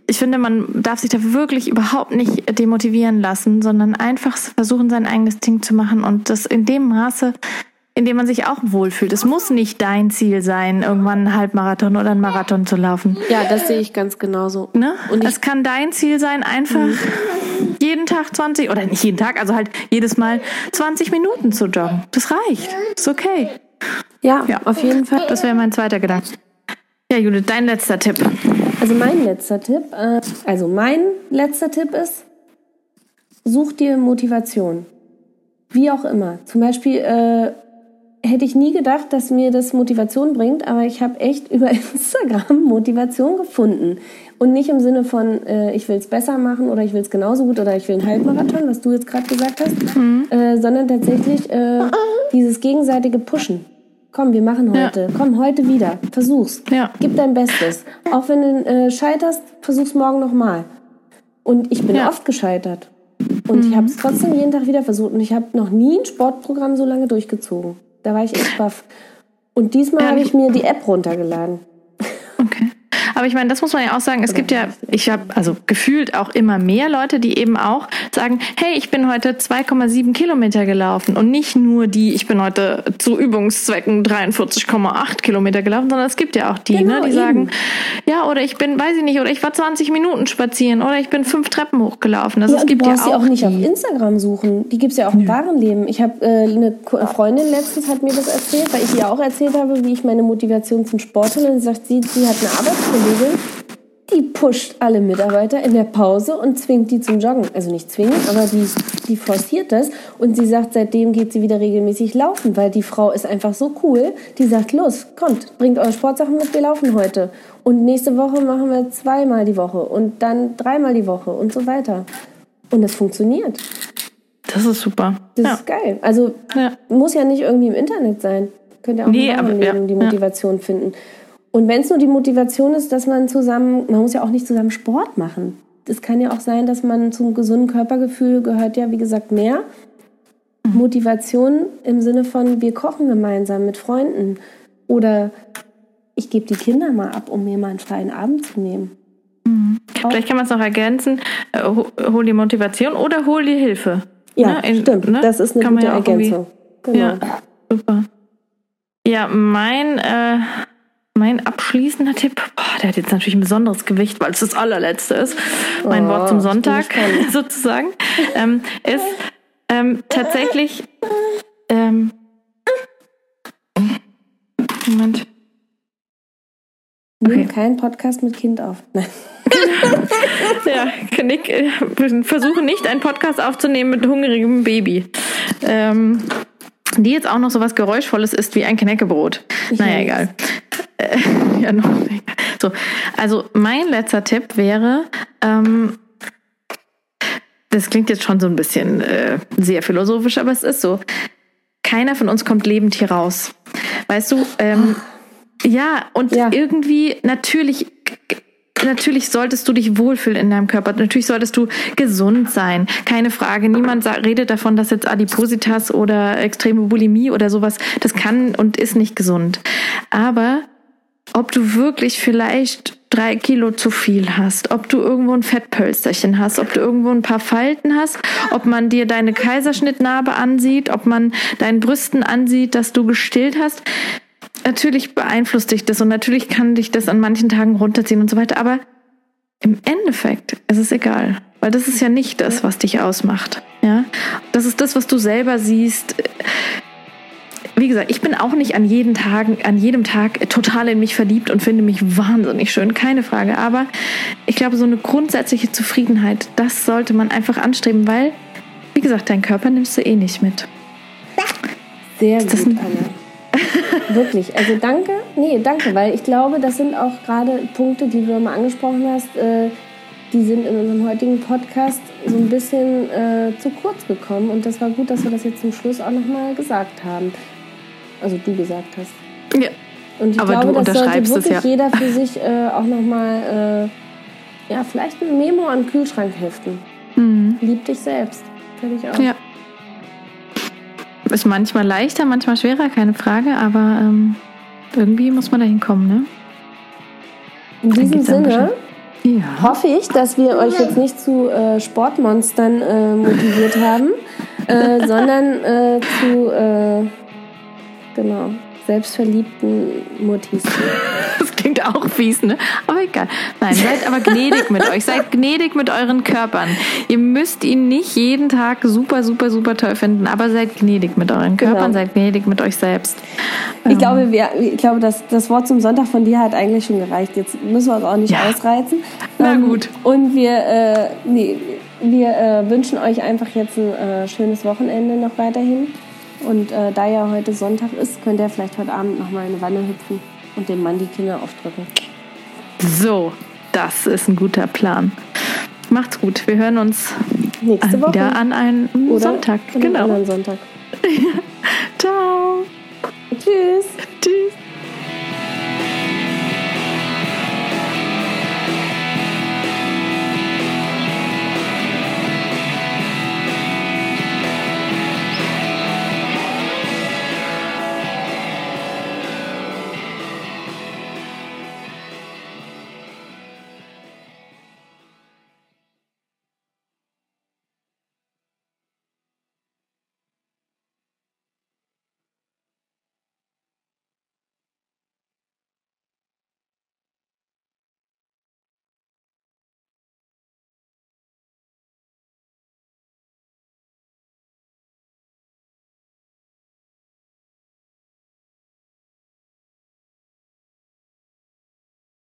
ich finde, man darf sich da wirklich überhaupt nicht demotivieren lassen, sondern einfach versuchen, sein eigenes Ding zu machen und das in dem Maße, in dem man sich auch wohlfühlt. Es muss nicht dein Ziel sein, irgendwann einen Halbmarathon oder einen Marathon zu laufen. Ja, das sehe ich ganz genauso. Ne? Und es kann dein Ziel sein, einfach mhm. jeden Tag 20 oder nicht jeden Tag, also halt jedes Mal 20 Minuten zu joggen. Das reicht. Ist okay. Ja, ja. auf jeden Fall. Das wäre mein zweiter Gedanke. Ja, Judith, dein letzter Tipp. Also mein letzter Tipp, äh, also mein letzter Tipp ist, such dir Motivation. Wie auch immer. Zum Beispiel äh, hätte ich nie gedacht, dass mir das Motivation bringt, aber ich habe echt (laughs) über Instagram Motivation gefunden. Und nicht im Sinne von, äh, ich will es besser machen oder ich will es genauso gut oder ich will einen Halbmarathon, was du jetzt gerade gesagt hast, mhm. äh, sondern tatsächlich äh, dieses gegenseitige Pushen. Komm, wir machen heute. Ja. Komm, heute wieder. Versuch's. Ja. Gib dein Bestes. Auch wenn du äh, scheiterst, versuch's morgen nochmal. Und ich bin ja. oft gescheitert. Und mhm. ich habe es trotzdem jeden Tag wieder versucht. Und ich habe noch nie ein Sportprogramm so lange durchgezogen. Da war ich echt baff. Und diesmal habe ich mir die App runtergeladen. Okay. Aber ich meine, das muss man ja auch sagen. Es gibt ja, ich habe also gefühlt auch immer mehr Leute, die eben auch sagen, hey, ich bin heute 2,7 Kilometer gelaufen und nicht nur die, ich bin heute zu Übungszwecken 43,8 Kilometer gelaufen, sondern es gibt ja auch die, Genau, ne, die eben. sagen, ja, oder ich bin, weiß ich nicht, oder ich war 20 Minuten spazieren oder ich bin fünf Treppen hochgelaufen. Also Ja, es gibt ja brauchst sie auch, auch nicht auf die. Instagram suchen. Die gibt's ja auch im wahren Leben. Ich habe äh, eine Freundin letztens hat mir das erzählt, weil ich ihr auch erzählt habe, wie ich meine Motivation zum Sport hole. Und sie sagt, sie, sie hat eine Arbeitskollegin, die pusht alle Mitarbeiter in der Pause und zwingt die zum Joggen. Also nicht zwingen, aber die, die forciert das. Und sie sagt, seitdem geht sie wieder regelmäßig laufen, weil die Frau ist einfach so cool. Die sagt, los, kommt, bringt eure Sportsachen mit, wir laufen heute. Und nächste Woche machen wir zweimal die Woche und dann dreimal die Woche und so weiter. Und es funktioniert. Das ist super. Das ja. ist geil. Also Ja. muss ja nicht irgendwie im Internet sein. Könnt ihr auch Nee, wahren aber- ja, die. Motivation finden. Und wenn es nur die Motivation ist, dass man zusammen, man muss ja auch nicht zusammen Sport machen. Es kann ja auch sein, dass man zum gesunden Körpergefühl gehört ja, wie gesagt, mehr. Mhm. Motivation im Sinne von, wir kochen gemeinsam mit Freunden. Oder ich gebe die Kinder mal ab, um mir mal einen freien Abend zu nehmen. Vielleicht kann man es noch ergänzen, äh, ho- hol dir Motivation oder hol dir Hilfe. Ja, Ne? Stimmt. ne? Das ist eine Kann man gute ja Ergänzung. Genau. Ja, super. Ja, mein, äh, mein abschließender Tipp, boah, der hat jetzt natürlich ein besonderes Gewicht, weil es das allerletzte ist. Mein Oh, Wort zum bin Sonntag (laughs) sozusagen, ähm, ist ähm, tatsächlich, ähm, Moment, Nimm Okay. keinen Podcast mit Kind auf. (laughs) Nein. Ja, Nick, äh, wir versuchen nicht einen Podcast aufzunehmen mit hungrigem Baby. Ähm, die jetzt auch noch so was Geräuschvolles ist wie ein Knäckebrot. Naja, weiß. egal. Äh, (laughs) ja, noch, so, also mein letzter Tipp wäre, ähm, das klingt jetzt schon so ein bisschen äh, sehr philosophisch, aber es ist so. Keiner von uns kommt lebend hier raus. Weißt du, ähm, ja, und Ja. irgendwie natürlich Natürlich solltest du dich wohlfühlen in deinem Körper. Natürlich solltest du gesund sein. Keine Frage. Niemand redet davon, dass jetzt Adipositas oder extreme Bulimie oder sowas, das kann und ist nicht gesund. Aber ob du wirklich vielleicht drei Kilo zu viel hast, ob du irgendwo ein Fettpölsterchen hast, ob du irgendwo ein paar Falten hast, ob man dir deine Kaiserschnittnarbe ansieht, ob man deinen Brüsten ansieht, dass du gestillt hast. Natürlich beeinflusst dich das und natürlich kann dich das an manchen Tagen runterziehen und so weiter, aber im Endeffekt ist es egal, weil das ist ja nicht das, was dich ausmacht. Ja, das ist das, was du selber siehst. Wie gesagt, ich bin auch nicht an jeden Tag, an jedem Tag total in mich verliebt und finde mich wahnsinnig schön, keine Frage. Aber ich glaube, so eine grundsätzliche Zufriedenheit, das sollte man einfach anstreben, weil, wie gesagt, dein Körper nimmst du eh nicht mit. Sehr gut, Anna. (laughs) Wirklich. Also danke. Nee, danke, weil ich glaube, das sind auch gerade Punkte, die du immer angesprochen hast, äh, die sind in unserem heutigen Podcast so ein bisschen äh, zu kurz gekommen. Und das war gut, dass wir das jetzt zum Schluss auch nochmal gesagt haben. Also du gesagt hast. Ja. Und ich Aber glaube, du das sollte unterschreibst es wirklich ja. jeder für (laughs) sich äh, auch nochmal, äh, ja, vielleicht ein Memo an den Kühlschrank heften. Lieb dich selbst. Fertig auch. Ja. Ist manchmal leichter, manchmal schwerer, keine Frage, aber ähm, irgendwie muss man da hinkommen, ne? In diesem Sinne Ja. hoffe ich, dass wir euch jetzt nicht zu äh, Sportmonstern äh, motiviert haben, äh, (laughs) sondern äh, zu äh, genau, selbstverliebten Muttis. (laughs) Das klingt auch fies, ne? Aber egal. Nein, seid aber gnädig mit euch. Seid gnädig mit euren Körpern. Ihr müsst ihn nicht jeden Tag super, super, super toll finden, aber seid gnädig mit euren Körpern, Genau. seid gnädig mit euch selbst. Ich glaube, wir, ich glaube, das, das Wort zum Sonntag von dir hat eigentlich schon gereicht. Jetzt müssen wir uns auch nicht Ja. ausreizen. Na Ähm, gut. Und wir, äh, nee, wir äh, wünschen euch einfach jetzt ein äh, schönes Wochenende noch weiterhin. Und äh, da ja heute Sonntag ist, könnt ihr vielleicht heute Abend noch mal in eine Wanne hüpfen und dem Mann die Kinder aufdrücken. So, das ist ein guter Plan. Macht's gut. Wir hören uns Nächste Woche. wieder an einem Oder Sonntag. an einem Genau. anderen Sonntag. (laughs) Ciao. Tschüss.